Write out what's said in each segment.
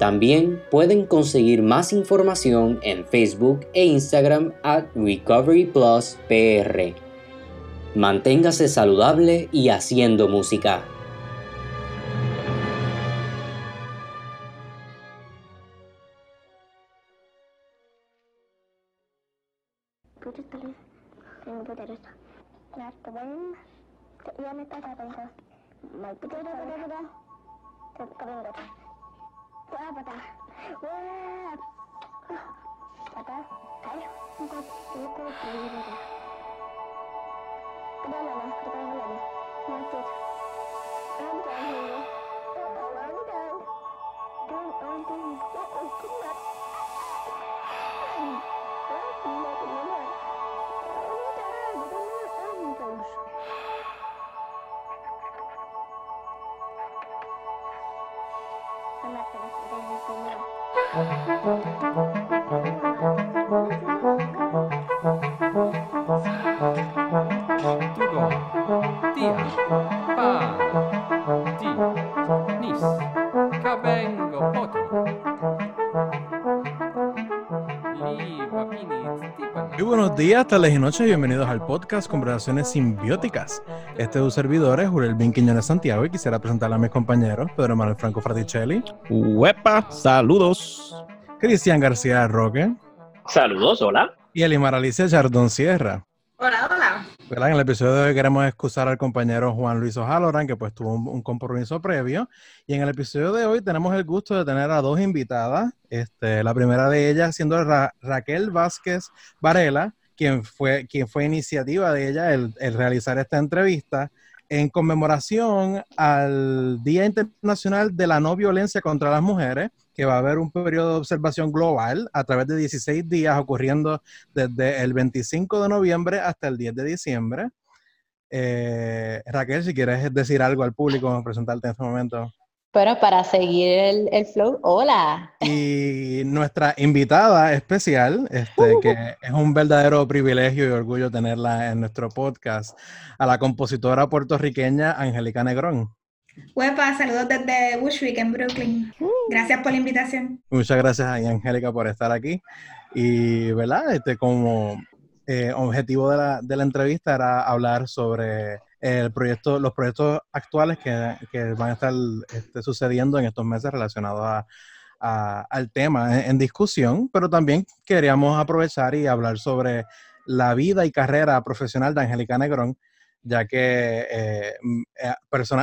También pueden conseguir más información en Facebook e Instagram at Recovery Plus PR. Manténgase saludable y haciendo música. Wah, patah. Wah. Patah. Ayo, ikut, ikut. Ini patah. Kedalaman, kedalaman. Nyakit. Kamu tahu días, tardes y noches, bienvenidos al podcast Conversaciones Simbióticas. Este es un servidor, es Jurel Bin Quiñones Santiago, y quisiera presentarle a mis compañeros, Pedro Manuel Franco Fraticelli. Huepa, saludos. Cristian García Roque. Saludos, hola. Y Elimar Alicia Chardón Sierra. Hola, hola. En el episodio de hoy queremos excusar al compañero Juan Luis O'Halloran, que pues tuvo un, compromiso previo. Y en el episodio de hoy tenemos el gusto de tener a dos invitadas. Este, la primera de ellas siendo Raquel Vázquez Varela, quien fue, quien fue iniciativa de ella el, realizar esta entrevista en conmemoración al Día Internacional de la No Violencia contra las Mujeres, que va a haber un periodo de observación global a través de 16 días ocurriendo desde el 25 de noviembre hasta el 10 de diciembre. Eh, Raquel, si quieres decir algo al público, presentarte en este momento. Bueno, para seguir el, flow, hola. Y nuestra invitada especial, este, que es un verdadero privilegio y orgullo tenerla en nuestro podcast, a la compositora puertorriqueña Angélica Negrón. Huepa, saludos desde Bushwick en Brooklyn. Gracias por la invitación. Muchas gracias a Angélica por estar aquí. Y, ¿verdad? Este, como eh, objetivo de la, de la entrevista era hablar sobre el proyecto, los proyectos actuales que, que van a estar este, sucediendo en estos meses relacionados a, al tema en, discusión, pero también queríamos aprovechar y hablar sobre la vida y carrera profesional de Angélica Negrón, ya que eh, eh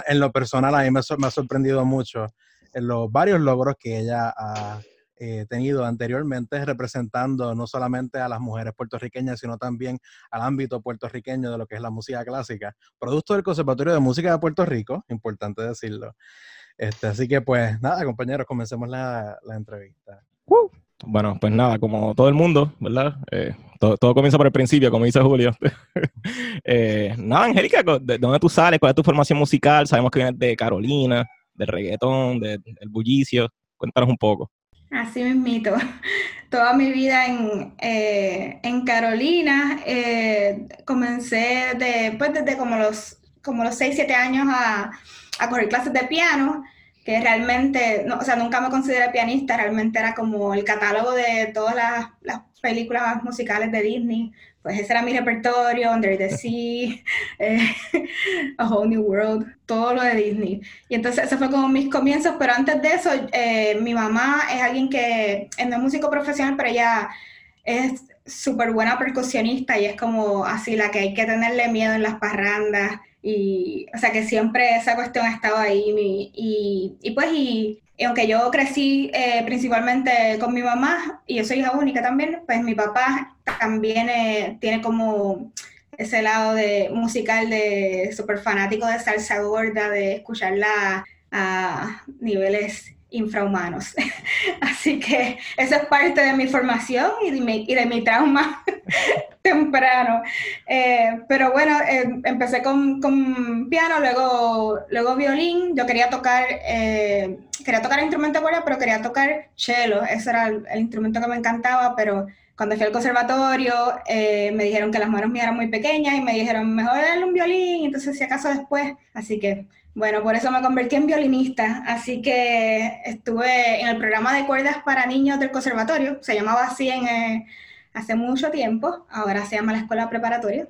en lo personal a mí me, me, ha sorprendido mucho en los varios logros que ella ha eh, tenido anteriormente representando no solamente a las mujeres puertorriqueñas, sino también al ámbito puertorriqueño de lo que es la música clásica, producto del Conservatorio de Música de Puerto Rico, importante decirlo. Este, así que pues nada, compañeros, comencemos la, la entrevista. Bueno, pues nada, como todo el mundo, ¿verdad? Eh, todo, comienza por el principio, como dice Julio. eh, nada, Angélica, ¿de dónde tú sales? ¿Cuál es tu formación musical? Sabemos que vienes de Carolina, del reggaetón, del bullicio. Cuéntanos un poco. Así mismito. Toda mi vida en, eh, en Carolina, eh, comencé de, pues, desde como los, como los 6, 7 años a, a correr clases de piano, que realmente, no, o sea, nunca me consideré pianista, realmente era como el catálogo de todas las, las películas musicales de Disney, pues ese era mi repertorio, Under the Sea, eh, A Whole New World, todo lo de Disney. Y entonces ese fue como mis comienzos, pero antes de eso, eh, mi mamá es alguien que no es músico profesional, pero ella es súper buena percusionista y es como así la que hay que tenerle miedo en las parrandas. Y, o sea, que siempre esa cuestión ha estado ahí. Y, pues, y, aunque yo crecí eh, principalmente con mi mamá, y yo soy hija única también, pues mi papá también eh, tiene como ese lado de musical de súper fanático de salsa gorda, de escucharla a niveles infrahumanos. Así que eso es parte de mi formación y de mi, trauma temprano. Eh, pero bueno, eh, empecé con, piano, luego, luego violín. Yo quería tocar, eh, quería tocar instrumento de pero quería tocar cello. Ese era el, instrumento que me encantaba, pero cuando fui al conservatorio me dijeron que las manos mías eran muy pequeñas y me dijeron, mejor darle un violín, entonces si acaso después. Así que bueno, por eso me convertí en violinista, así que estuve en el programa de cuerdas para niños del conservatorio, se llamaba así en, eh, hace mucho tiempo, ahora se llama la escuela preparatoria.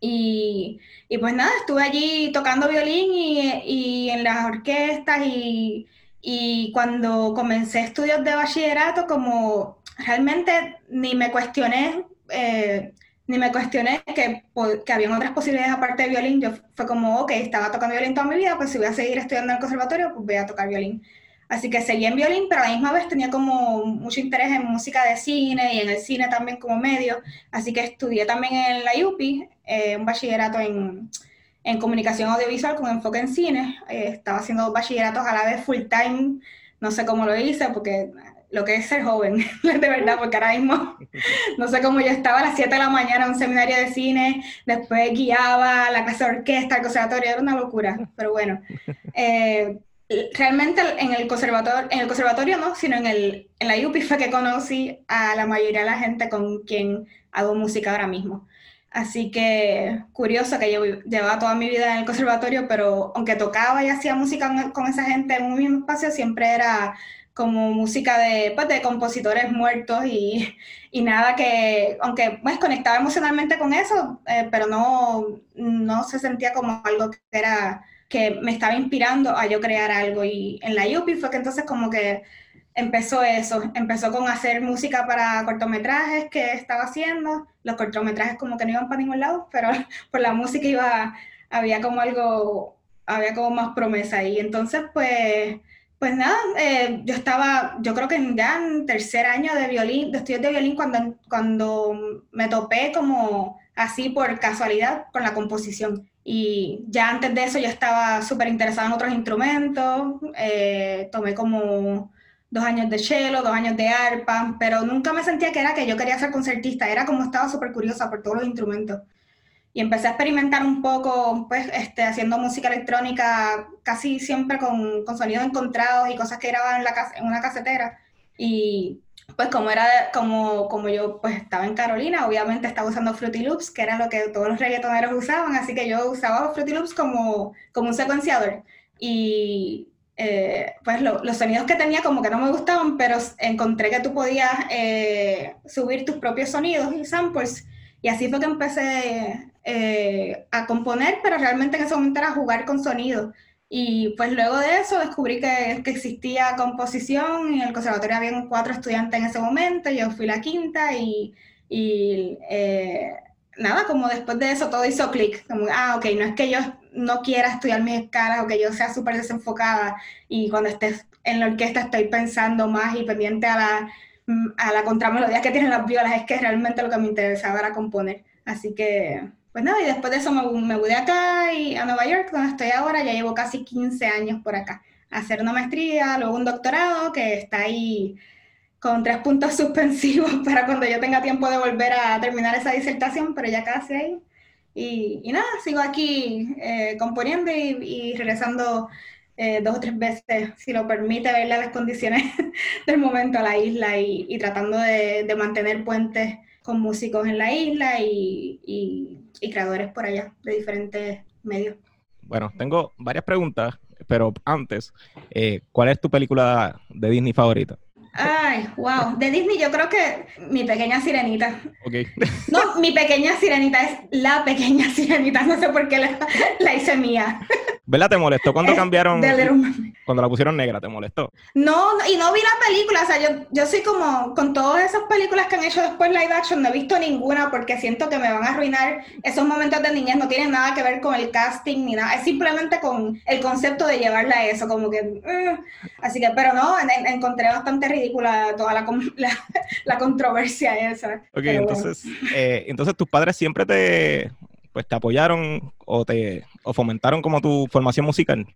Y, y pues nada, estuve allí tocando violín y, y en las orquestas y, y cuando comencé estudios de bachillerato, como realmente ni me cuestioné eh, ni me cuestioné que, que habían otras posibilidades aparte de violín. Yo fue como, ok, estaba tocando violín toda mi vida, pues si voy a seguir estudiando en el conservatorio, pues voy a tocar violín. Así que seguí en violín, pero a la misma vez tenía como mucho interés en música de cine y en el cine también como medio. Así que estudié también en la UPI, eh, un bachillerato en, en, comunicación audiovisual con enfoque en cine. Eh, estaba haciendo bachilleratos a la vez full time. No sé cómo lo hice porque lo que es ser joven, de verdad, porque ahora mismo, no sé cómo yo estaba a las 7 de la mañana en un seminario de cine, después guiaba la clase de orquesta, el conservatorio, era una locura, pero bueno. Eh, realmente en el conservatorio, en el conservatorio no, sino en, el, en la UPI fue que conocí a la mayoría de la gente con quien hago música ahora mismo. Así que curioso que yo llevaba toda mi vida en el conservatorio, pero aunque tocaba y hacía música con esa gente en un mismo espacio, siempre era como música de, pues, de compositores muertos y, y, nada que, aunque pues conectaba emocionalmente con eso, eh, pero no, no se sentía como algo que era que me estaba inspirando a yo crear algo. Y en la UPI fue que entonces como que empezó eso, empezó con hacer música para cortometrajes que estaba haciendo, los cortometrajes como que no iban para ningún lado, pero por la música iba, había como algo, había como más promesa y entonces pues pues nada, eh, yo estaba, yo creo que ya en tercer año de violín, de estudios de violín, cuando, cuando me topé como así por casualidad con la composición. Y ya antes de eso yo estaba súper interesada en otros instrumentos, eh, tomé como dos años de cello, dos años de arpa, pero nunca me sentía que era que yo quería ser concertista, era como estaba súper curiosa por todos los instrumentos y empecé a experimentar un poco, pues, este, haciendo música electrónica casi siempre con, con sonidos encontrados y cosas que grababan en, la, en una casetera. Y pues como era, como, como yo pues estaba en Carolina, obviamente estaba usando Fruity Loops, que era lo que todos los reggaetoneros usaban, así que yo usaba Fruity Loops como, como un secuenciador. Y eh, pues los sonidos que tenía como que no me gustaban, pero encontré que tú podías eh, subir tus propios sonidos y samples. Y así fue que empecé eh, a componer, pero realmente en ese momento era jugar con sonido. Y pues luego de eso descubrí que, que existía composición. Y en el conservatorio había cuatro estudiantes en ese momento, yo fui la quinta y, y eh, nada, como después de eso todo hizo clic, como, ah, ok, no es que yo no quiera estudiar mis escalas o que yo sea súper desenfocada y cuando estés en la orquesta estoy pensando más y pendiente a la, a la contramelodía que tienen las violas, es que realmente lo que me interesaba era componer. Así que pues nada, y después de eso me, me mudé acá y a Nueva York, donde estoy ahora, ya llevo casi 15 años por acá, hacer una maestría, luego un doctorado que está ahí con tres puntos suspensivos para cuando yo tenga tiempo de volver a terminar esa disertación, pero ya casi ahí. Y, y nada, sigo aquí eh, componiendo y, regresando eh, dos o tres veces, si lo permite, ver las condiciones del momento a la isla y, tratando de, mantener puentes con músicos en la isla y, creadores por allá de diferentes medios. Bueno, tengo varias preguntas, pero antes, eh, ¿cuál es tu película de Disney favorita? Ay, wow. De Disney yo creo que mi pequeña sirenita. Ok. No, mi pequeña sirenita es la pequeña sirenita. No sé por qué la, hice mía. ¿Verdad? ¿Te molestó cuando cambiaron? Cuando la pusieron negra, ¿te molestó? No, y no vi la película. O sea, yo, yo soy como, con todas esas películas que han hecho después live action, no he visto ninguna porque siento que me van a arruinar esos momentos de niñez. No tienen nada que ver con el casting ni nada. Es simplemente con el concepto de llevarla a eso. Como que. Eh. Así que, pero no, encontré bastante toda la, la, controversia esa. Ok, entonces, eh, entonces tus padres siempre te, pues, te apoyaron o te o fomentaron como tu formación musical.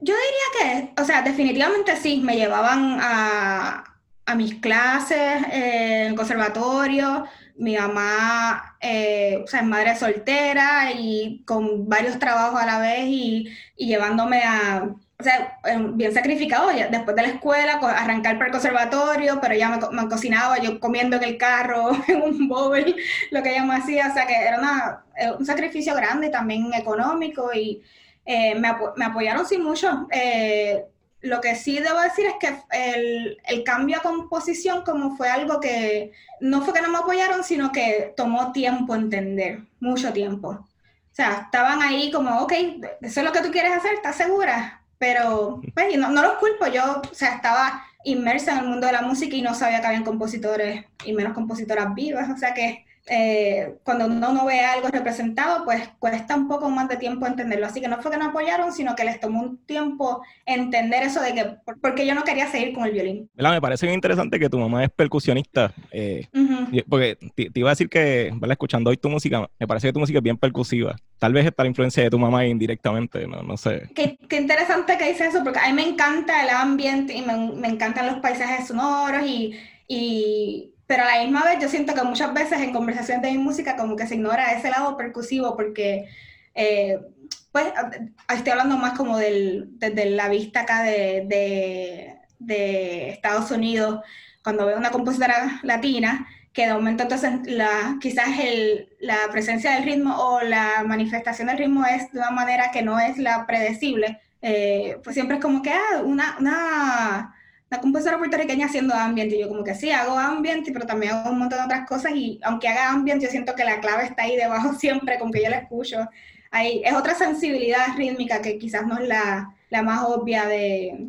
Yo diría que, o sea, definitivamente sí, me llevaban a, a mis clases en el conservatorio, mi mamá, eh, o sea, es madre soltera y con varios trabajos a la vez y, y llevándome a, o sea, bien sacrificado, después de la escuela, arrancar para el conservatorio, pero ella me, cocinaba, yo comiendo en el carro, en un bowl, lo que ella me hacía, o sea, que era una, un sacrificio grande también económico y eh, me, me, apoyaron sin mucho. Eh, lo que sí debo decir es que el, el, cambio a composición como fue algo que no fue que no me apoyaron, sino que tomó tiempo entender, mucho tiempo. O sea, estaban ahí como, ok, eso es lo que tú quieres hacer, ¿estás segura? Pero, pues, no, no los culpo, yo, o sea, estaba inmersa en el mundo de la música y no sabía que habían compositores y menos compositoras vivas, o sea que eh, cuando uno no ve algo representado, pues cuesta un poco más de tiempo entenderlo. Así que no fue que no apoyaron, sino que les tomó un tiempo entender eso de que, porque yo no quería seguir con el violín. Me parece bien interesante que tu mamá es percusionista, eh, porque te, iba a decir que, ¿verdad? escuchando hoy tu música, me parece que tu música es bien percusiva. Tal vez está la influencia de tu mamá indirectamente, no, no sé. Qué, qué interesante que dices eso, porque a mí me encanta el ambiente y me, me encantan los paisajes sonoros y, y pero a la misma vez yo siento que muchas veces en conversaciones de mi música como que se ignora ese lado percusivo porque, eh, pues, estoy hablando más como del, desde la vista acá de, de, de, Estados Unidos, cuando veo una compositora latina, que de momento entonces la, quizás el, la presencia del ritmo o la manifestación del ritmo es de una manera que no es la predecible, eh, pues siempre es como que ah, una, una la compositora puertorriqueña haciendo ambiente. Y yo como que sí, hago ambiente, pero también hago un montón de otras cosas. Y aunque haga ambiente, yo siento que la clave está ahí debajo siempre, como que yo la escucho. Ahí, es otra sensibilidad rítmica que quizás no es la, la más obvia de,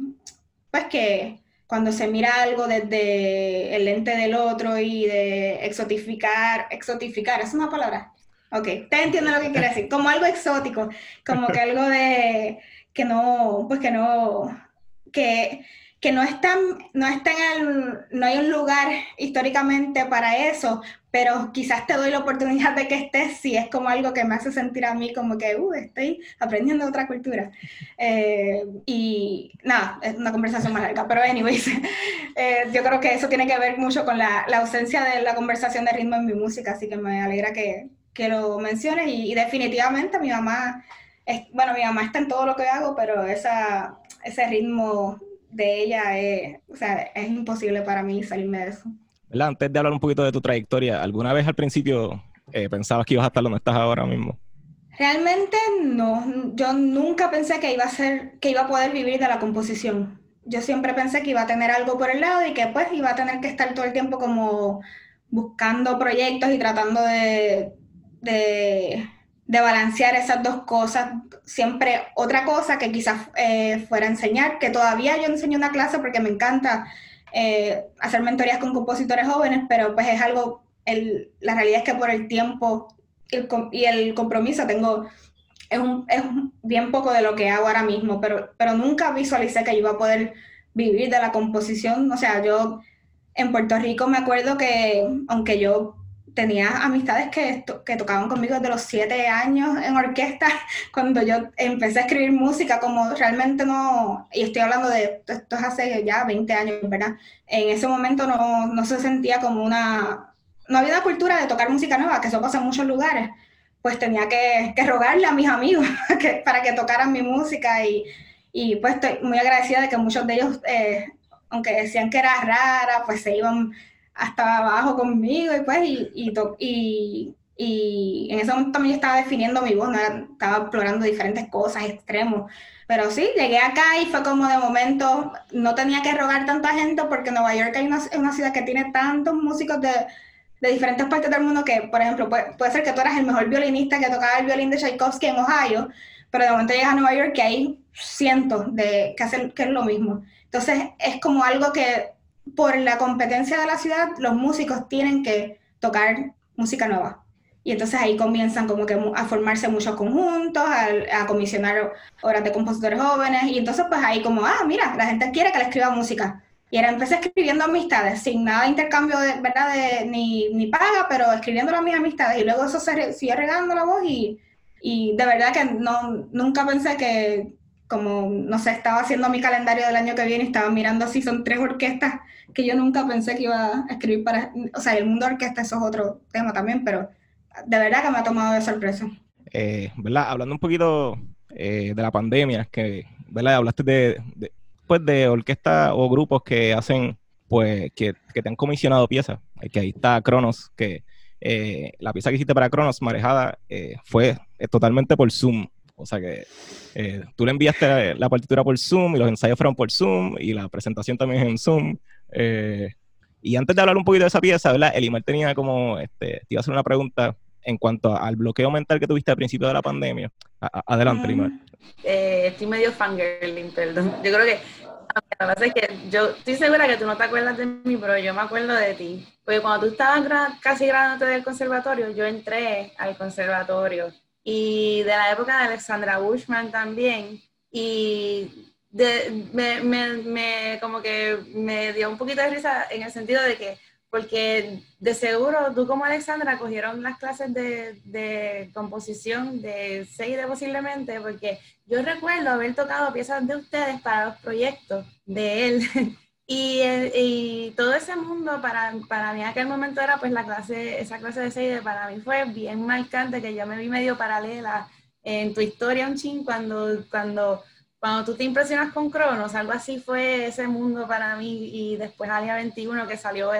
pues que cuando se mira algo desde el lente del otro y de exotificar, exotificar, ¿es una palabra? Ok, te entiendo lo que quiere decir, como algo exótico, como que algo de que no, pues que no, que que no, están, no, está en no hay un lugar históricamente para eso, pero quizás te doy la oportunidad de que estés si es como algo que me hace sentir a mí como que, uh, estoy aprendiendo otra cultura. Eh, y nada, es una conversación más larga, pero anyways, eh, yo creo que eso tiene que ver mucho con la, la, ausencia de la conversación de ritmo en mi música, así que me alegra que, que lo menciones y, definitivamente mi mamá, es, bueno, mi mamá está en todo lo que hago, pero esa, ese ritmo de ella es, o sea, es imposible para mí salirme de eso. Antes de hablar un poquito de tu trayectoria, ¿alguna vez al principio eh, pensabas que ibas a estar donde estás ahora mismo? Realmente no, yo nunca pensé que iba a ser, que iba a poder vivir de la composición. Yo siempre pensé que iba a tener algo por el lado y que pues iba a tener que estar todo el tiempo como buscando proyectos y tratando de, de de balancear esas dos cosas. Siempre otra cosa que quizás eh, fuera enseñar, que todavía yo enseño una clase porque me encanta eh, hacer mentorías con compositores jóvenes, pero pues es algo, el, la realidad es que por el tiempo y el compromiso tengo, es, un, es bien poco de lo que hago ahora mismo, pero, pero nunca visualicé que iba a poder vivir de la composición. O sea, yo en Puerto Rico me acuerdo que, aunque yo tenía amistades que, que tocaban conmigo desde los siete años en orquesta, cuando yo empecé a escribir música, como realmente no, y estoy hablando de, esto es hace ya 20 años, ¿verdad? En ese momento no, no se sentía como una, no había una cultura de tocar música nueva, que eso pasa en muchos lugares, pues tenía que, que rogarle a mis amigos que, para que tocaran mi música y, y pues estoy muy agradecida de que muchos de ellos, eh, aunque decían que era rara, pues se iban hasta abajo conmigo y pues, y, y, y, en ese momento también estaba definiendo mi voz, estaba explorando diferentes cosas, extremos. Pero sí, llegué acá y fue como de momento, no tenía que rogar tanta gente porque Nueva York hay una, es una ciudad que tiene tantos músicos de, de diferentes partes del mundo que, por ejemplo, puede, puede, ser que tú eras el mejor violinista que tocaba el violín de Tchaikovsky en Ohio, pero de momento llegas a Nueva York que hay cientos de que hacen que es lo mismo. Entonces es como algo que por la competencia de la ciudad los músicos tienen que tocar música nueva. Y entonces ahí comienzan como que a formarse muchos conjuntos, a, a, comisionar obras de compositores jóvenes, y entonces pues ahí como, ah, mira, la gente quiere que le escriba música. Y era, empecé escribiendo amistades, sin nada de intercambio, de, ¿verdad? De, ni, ni paga, pero escribiendo a mis amistades, y luego eso se siguió regando la voz, y, y de verdad que no, nunca pensé que, como, no sé, estaba haciendo mi calendario del año que viene estaba mirando así, son tres orquestas que yo nunca pensé que iba a escribir para, o sea, el mundo de orquesta, eso es otro tema también, pero de verdad que me ha tomado de sorpresa. Eh, ¿Verdad? Hablando un poquito eh, de la pandemia, que, ¿verdad? Hablaste de, de, pues de orquestas o grupos que hacen, pues, que, que te han comisionado piezas, que ahí está Cronos, que eh, la pieza que hiciste para Cronos, Marejada, eh, fue totalmente por Zoom. O sea que eh, tú le enviaste la, partitura por Zoom y los ensayos fueron por Zoom y la presentación también es en Zoom. Eh, y antes de hablar un poquito de esa pieza, ¿verdad? Elimar tenía como, este, te iba a hacer una pregunta en cuanto al bloqueo mental que tuviste al principio de la pandemia. adelante, Elimar. Eh, estoy medio fangirling, perdón. Yo creo que que pasa es que yo estoy segura que tú no te acuerdas de mí, pero yo me acuerdo de ti. Porque cuando tú estabas casi graduándote del conservatorio, yo entré al conservatorio. Y de la época de Alexandra Bushman también. Y de, me, me, me, como que me dio un poquito de risa en el sentido de que, porque de seguro tú como Alexandra cogieron las clases de, de composición de Seide posiblemente, porque yo recuerdo haber tocado piezas de ustedes para los proyectos de él. Y, y, todo ese mundo para, para mí en aquel momento era pues la clase, esa clase de Seide para mí fue bien marcante que yo me vi medio paralela en tu historia un ching cuando, cuando cuando tú te impresionas con Cronos, algo así fue ese mundo para mí y después Alia 21 que salió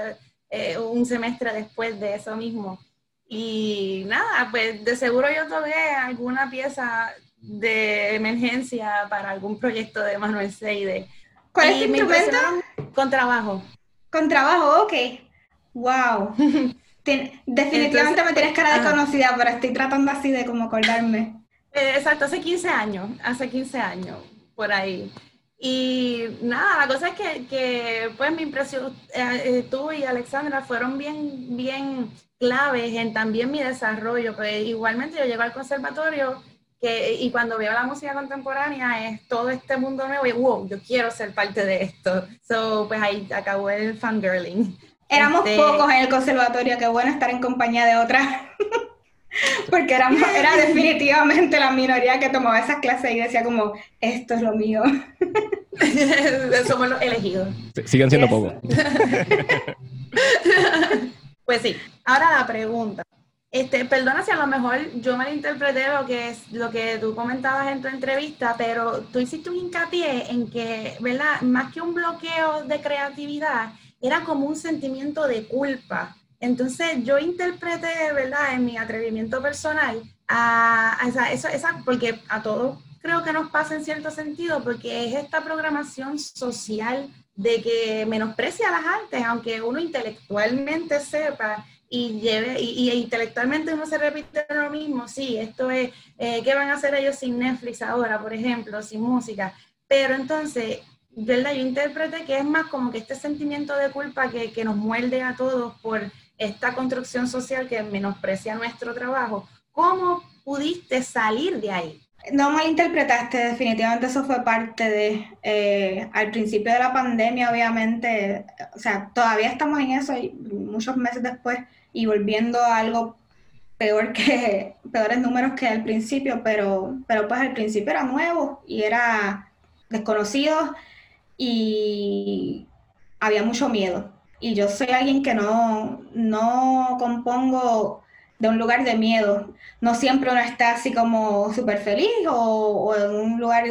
eh, un semestre después de eso mismo. Y nada, pues de seguro yo toqué alguna pieza de emergencia para algún proyecto de Manuel Seide. ¿Cuál es tu instrumento? Con trabajo. Con trabajo, ok. Wow. definitivamente me tienes cara desconocida, pero estoy tratando así de como acordarme. Eh, exacto, hace 15 años, hace 15 años por ahí. Y nada, la cosa es que, que pues mi impresión, eh, eh, tú y Alexandra fueron bien, bien claves en también mi desarrollo, pues igualmente yo llego al conservatorio que, y cuando veo la música contemporánea es todo este mundo nuevo y wow, yo quiero ser parte de esto. So, pues ahí acabó el fangirling. Éramos este pocos en el conservatorio, qué bueno estar en compañía de otras. Porque era, era definitivamente la minoría que tomaba esas clases y decía como, esto es lo mío. Somos los elegidos. Siguen siendo pocos. pues sí. Ahora la pregunta. Este, perdona si a lo mejor yo malinterpreté lo que es lo que tú comentabas en tu entrevista, pero tú hiciste un hincapié en que, ¿verdad? Más que un bloqueo de creatividad, era como un sentimiento de culpa entonces yo interpreté, ¿verdad?, en mi atrevimiento personal, a, esa, esa, porque a todos creo que nos pasa en cierto sentido, porque es esta programación social de que menosprecia las artes, aunque uno intelectualmente sepa y lleve, y, intelectualmente uno se repite lo mismo, sí, esto es, eh, ¿qué van a hacer ellos sin Netflix ahora, por ejemplo, sin música? Pero entonces, ¿verdad? Yo interpreté que es más como que este sentimiento de culpa que, que nos muerde a todos por esta construcción social que menosprecia nuestro trabajo. ¿Cómo pudiste salir de ahí? No malinterpretaste, definitivamente eso fue parte de, eh, al principio de la pandemia, obviamente, o sea, todavía estamos en eso y muchos meses después y volviendo a algo peor que, peores números que al principio, pero, pero pues al principio era nuevo y era desconocido y había mucho miedo y yo soy alguien que no, no compongo de un lugar de miedo. No siempre uno está así como súper feliz o, en un lugar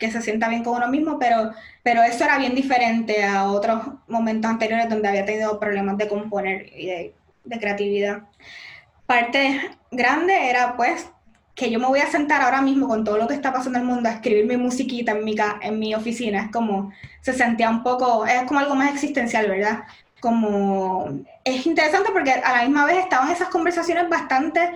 que se sienta bien con uno mismo, pero, pero eso era bien diferente a otros momentos anteriores donde había tenido problemas de componer y de, de creatividad. Parte grande era pues que yo me voy a sentar ahora mismo con todo lo que está pasando en el mundo a escribir mi musiquita en mi, en mi oficina. Es como, se sentía un poco, es como algo más existencial, ¿verdad? Como, es interesante porque a la misma vez estaban esas conversaciones bastante...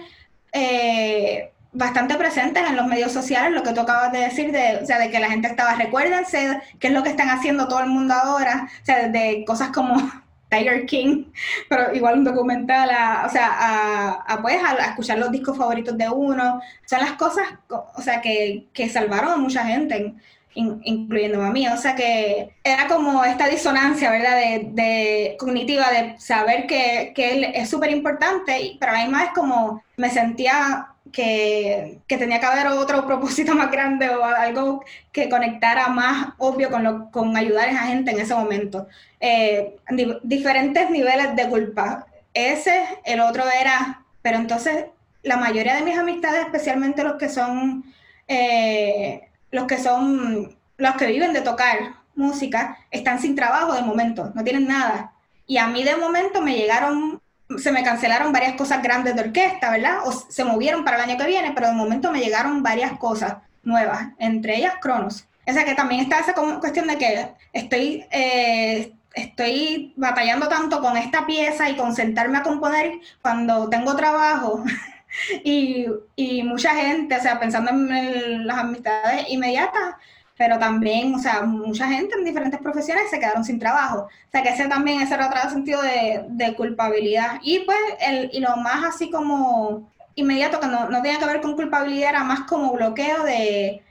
Eh, bastante presentes en los medios sociales, lo que tú acabas de decir, de, o sea, de que la gente estaba, recuérdense qué es lo que están haciendo todo el mundo ahora, o sea, de cosas como Tiger King, pero igual un documental, o sea, a, pues, a, escuchar los discos favoritos de uno, son las cosas, o sea, que, que salvaron a mucha gente, incluyendo a mí, o sea que era como esta disonancia, ¿verdad?, de, cognitiva, de saber que, que es súper importante, pero a la misma vez como me sentía que, tenía que haber otro propósito más grande o algo que conectara más obvio con, lo, con ayudar a esa gente en ese momento. Eh, diferentes niveles de culpa. Ese, el otro era, pero entonces la mayoría de mis amistades, especialmente los que son, eh, los que son, los que viven de tocar música, están sin trabajo de momento, no tienen nada. Y a mí de momento me llegaron se me cancelaron varias cosas grandes de orquesta, ¿verdad? O se movieron para el año que viene, pero de momento me llegaron varias cosas nuevas, entre ellas Cronos. O sea que también está esa cuestión de que estoy, eh, estoy batallando tanto con esta pieza y con sentarme a componer cuando tengo trabajo y, y, mucha gente, o sea, pensando en las amistades inmediatas, pero también, o sea, mucha gente en diferentes profesiones se quedaron sin trabajo. O sea, que ese también, ese era otro sentido de, de culpabilidad. Y pues, el, y lo más así como inmediato, que no, no tenía que ver con culpabilidad, era más como bloqueo de,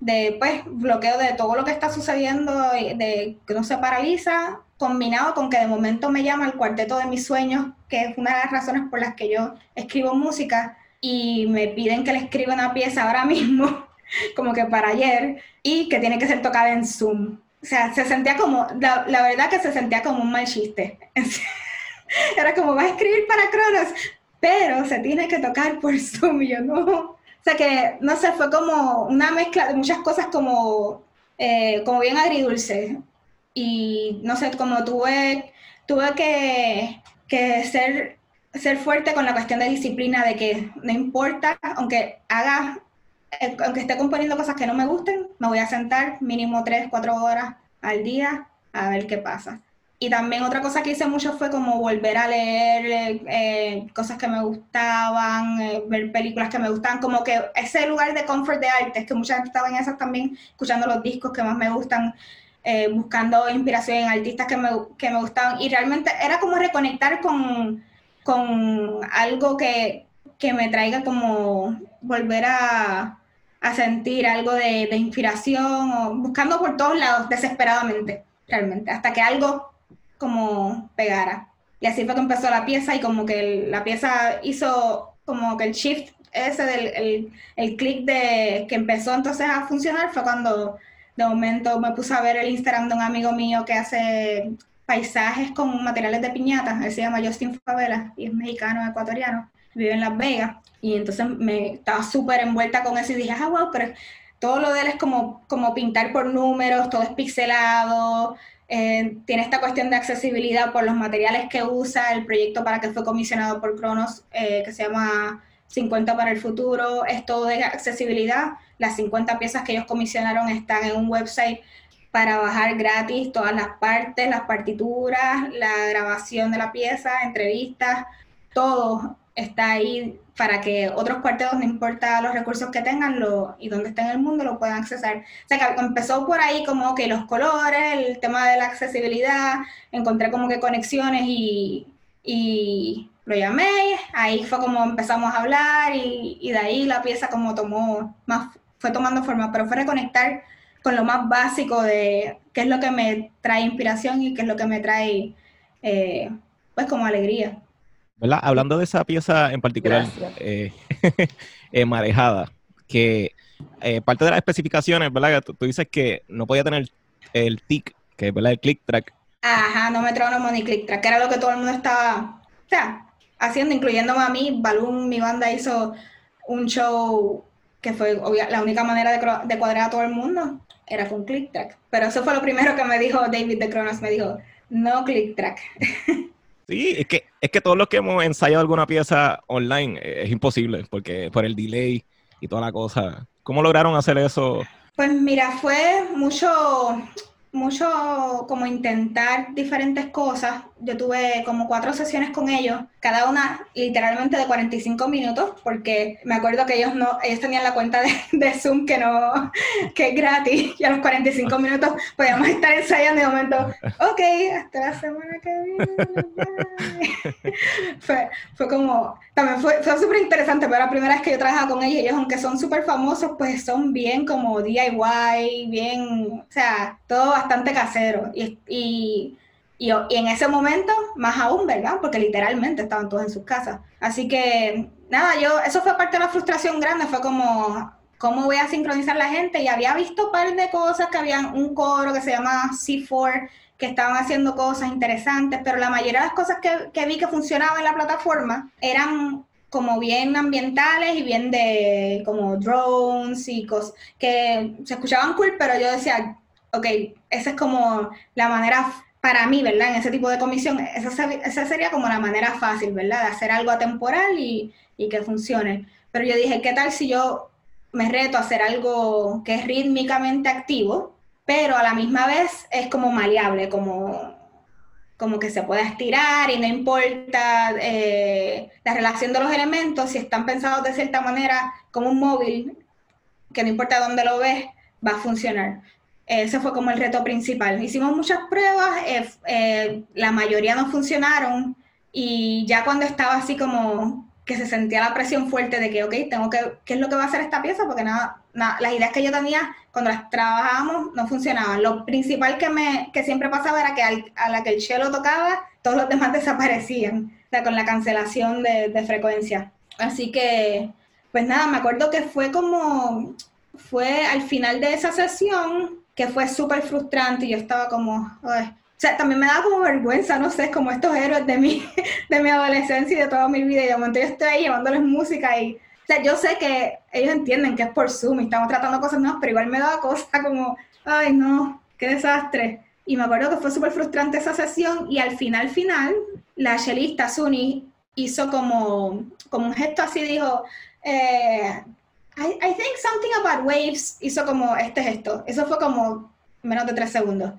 de, pues, bloqueo de todo lo que está sucediendo, de que no se paraliza, combinado con que de momento me llama el cuarteto de mis sueños, que es una de las razones por las que yo escribo música, y me piden que le escriba una pieza ahora mismo como que para ayer, y que tiene que ser tocada en Zoom. O sea, se sentía como, la, verdad que se sentía como un mal chiste. Era como, vas a escribir para Cronos, pero se tiene que tocar por Zoom, yo no. O sea que, no sé, fue como una mezcla de muchas cosas como, eh, como bien agridulce. Y no sé, como tuve, tuve que, que ser, ser fuerte con la cuestión de disciplina, de que no importa, aunque haga eh, aunque esté componiendo cosas que no me gusten, me voy a sentar mínimo 3, 4 horas al día a ver qué pasa. Y también otra cosa que hice mucho fue como volver a leer eh, cosas que me gustaban, eh, ver películas que me gustaban, como que ese lugar de comfort de arte, es que mucha gente estaba en esas también, escuchando los discos que más me gustan, buscando inspiración en artistas que me, que me gustaban. Y realmente era como reconectar con, con algo que, que me traiga como volver a, a sentir algo de, inspiración, o buscando por todos lados, desesperadamente, realmente, hasta que algo como pegara. Y así fue que empezó la pieza y como que la pieza hizo como que el shift ese del el, el clic de que empezó entonces a funcionar fue cuando de momento me puse a ver el Instagram de un amigo mío que hace paisajes con materiales de piñata, él se llama Justin Favela y es mexicano, ecuatoriano, vive en Las Vegas y entonces me estaba súper envuelta con eso y dije, ah, wow, pero todo lo de él es como, como pintar por números, todo es pixelado, eh, tiene esta cuestión de accesibilidad por los materiales que usa, el proyecto para que fue comisionado por Cronos, eh, que se llama 50 para el futuro, es todo de accesibilidad. Las 50 piezas que ellos comisionaron están en un website para bajar gratis todas las partes, las partituras, la grabación de la pieza, entrevistas, todo está ahí para que otros cuartetos, no importa los recursos que tengan lo, y donde estén en el mundo, lo puedan accesar. O sea, que empezó por ahí como que los colores, el tema de la accesibilidad, encontré como que conexiones y, y lo llamé, ahí fue como empezamos a hablar y, y, de ahí la pieza como tomó, más fue tomando forma, pero fue reconectar con lo más básico de qué es lo que me trae inspiración y qué es lo que me trae, eh, pues como alegría. Hablando de esa pieza en particular, eh, eh, marejada, que eh, parte de las especificaciones, ¿verdad? Tú, dices que no podía tener el tic, que es el click track. Ajá, no metrónomo ni click track, que era lo que todo el mundo estaba, o haciendo, incluyéndome a mí. Balloon, mi banda hizo un show que fue la única manera de, de, cuadrar a todo el mundo, era con ClickTrack. Pero eso fue lo primero que me dijo David de Cronos, me dijo, no ClickTrack. Sí, es que, es que todos los que hemos ensayado alguna pieza online eh, es imposible, porque por el delay y toda la cosa. ¿Cómo lograron hacer eso? Pues mira, fue mucho, mucho como intentar diferentes cosas. Yo tuve como cuatro sesiones con ellos, cada una literalmente de 45 minutos, porque me acuerdo que ellos no, ellos tenían la cuenta de, Zoom que no, que es gratis, y a los 45 minutos podíamos estar ensayando y de momento, ok, hasta la semana que viene. fue, fue como, también fue, fue súper interesante, pero la primera vez que yo trabajaba con ellos, ellos aunque son súper famosos, pues son bien como DIY, bien, o sea, todo bastante casero. Y, y, y, en ese momento, más aún, ¿verdad? Porque literalmente estaban todos en sus casas. Así que, nada, yo, eso fue parte de la frustración grande, fue como, ¿cómo voy a sincronizar la gente? Y había visto un par de cosas, que habían un coro que se llama C4, que estaban haciendo cosas interesantes, pero la mayoría de las cosas que, que vi que funcionaban en la plataforma eran como bien ambientales y bien de como drones y cosas que se escuchaban cool, pero yo decía, ok, esa es como la manera para mí, ¿verdad? En ese tipo de comisión, esa, sería como la manera fácil, ¿verdad? De hacer algo atemporal y, y que funcione. Pero yo dije, ¿qué tal si yo me reto a hacer algo que es rítmicamente activo, pero a la misma vez es como maleable, como como que se pueda estirar y no importa eh, la relación de los elementos, si están pensados de cierta manera como un móvil, que no importa dónde lo ves, va a funcionar. Ese fue como el reto principal. Hicimos muchas pruebas, eh, eh, la mayoría no funcionaron y ya cuando estaba así como que se sentía la presión fuerte de que, ok, tengo que, ¿qué es lo que va a hacer esta pieza? Porque nada, las ideas que yo tenía cuando las trabajábamos no funcionaban. Lo principal que, me, que siempre pasaba era que a la que el cello tocaba, todos los demás desaparecían, o sea, con la cancelación de, de frecuencia. Así que, pues nada, me acuerdo que fue como, fue al final de esa sesión que fue súper frustrante y yo estaba como, o sea, también me da como vergüenza, no sé, como estos héroes de mi, de mi adolescencia y de toda mi vida. Y de momento yo estoy ahí llevándoles música y, o sea, yo sé que ellos entienden que es por Zoom y estamos tratando cosas nuevas, pero igual me da cosa como, ay, no, qué desastre. Y me acuerdo que fue súper frustrante esa sesión y al final, final, la chelista Suni hizo como, como un gesto así, dijo, eh, I, I think something about waves, hizo como este gesto. Eso fue como menos de tres segundos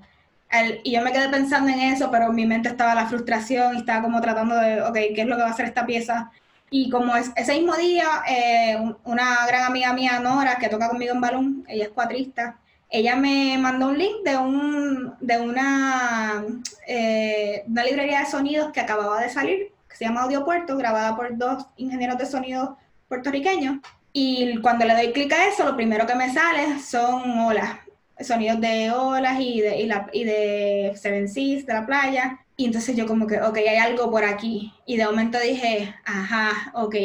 y yo me quedé pensando en eso, pero en mi mente estaba la frustración y estaba como tratando de, ok, ¿qué es lo que va a hacer esta pieza? Y como es, ese mismo día, eh, una gran amiga mía, Nora, que toca conmigo en balón, ella es cuatrista, ella me mandó un link de, un, de una, eh, una librería de sonidos que acababa de salir, que se llama Audio Puerto, grabada por dos ingenieros de sonido puertorriqueños. Y cuando le doy clic a eso, lo primero que me sale son olas sonidos de olas y de, y, la, y de Seven Seas, de la playa. Y entonces yo como que, ok, hay algo por aquí. Y de momento dije, ajá, ok,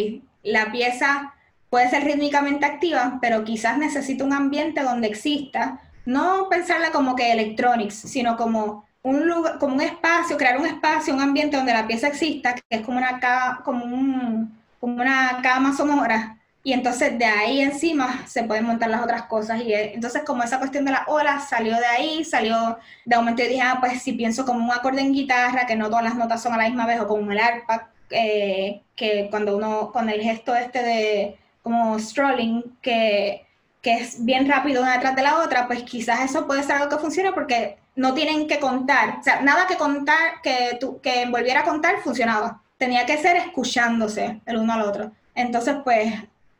la pieza puede ser rítmicamente activa, pero quizás necesita un ambiente donde exista, no pensarla como que electronics, sino como un lugar, como un espacio, crear un espacio, un ambiente donde la pieza exista, que es como una, como un, como una cama sonora, y entonces de ahí encima se pueden montar las otras cosas. Y entonces como esa cuestión de las olas salió de ahí, salió, de momento yo dije, ah, pues si pienso como un acorde en guitarra, que no todas las notas son a la misma vez, o como el arpa, eh, que cuando uno, con el gesto este de como strolling, que, que es bien rápido una detrás de la otra, pues quizás eso puede ser algo que funcione porque no tienen que contar, o sea, nada que contar, que, tu, que volviera a contar funcionaba. Tenía que ser escuchándose el uno al otro. Entonces, pues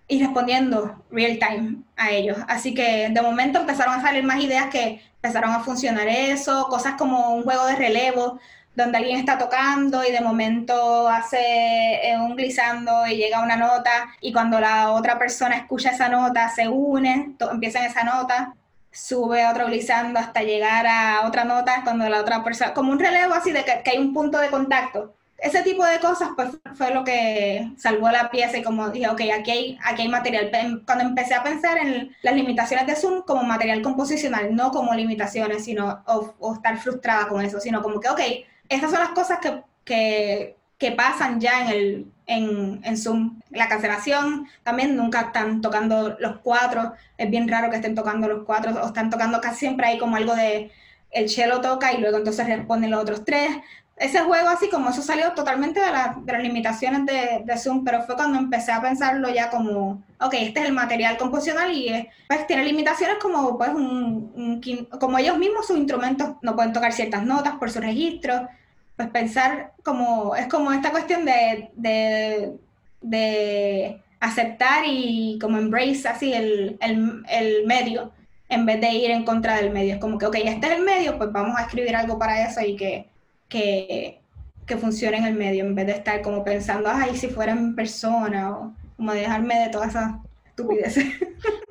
y respondiendo real time a ellos. Así que de momento empezaron a salir más ideas que empezaron a funcionar eso, cosas como un juego de relevo donde alguien está tocando y de momento hace eh, un glissando y llega una nota y cuando la otra persona escucha esa nota se une, empieza en esa nota, sube otro glissando hasta llegar a otra nota cuando la otra persona, como un relevo así de que hay un punto de contacto ese tipo de cosas pues fue lo que salvó la pieza y como dije, ok, aquí hay, aquí hay material. Cuando empecé a pensar en las limitaciones de Zoom como material composicional, no como limitaciones, sino o, estar frustrada con eso, sino como que, ok, esas son las cosas que, que, que pasan ya en, el, en, en Zoom. La cancelación también nunca están tocando los cuatro, es bien raro que estén tocando los cuatro, o están tocando casi siempre ahí como algo de el cello toca y luego entonces responden los otros tres. Ese juego así como eso salió totalmente de, de las limitaciones de, de, Zoom, pero fue cuando empecé a pensarlo ya como, ok, este es el material composicional y pues tiene limitaciones como pues un, un, como ellos mismos sus instrumentos no pueden tocar ciertas notas por su registro, pues pensar como, es como esta cuestión de, de, de aceptar y como embrace así el, el, el, medio en vez de ir en contra del medio. Es como que, ok, este es el medio, pues vamos a escribir algo para eso y que, que, que funcione en el medio, en vez de estar como pensando, ay, si fuera en persona, o como dejarme de todas esas estupideces.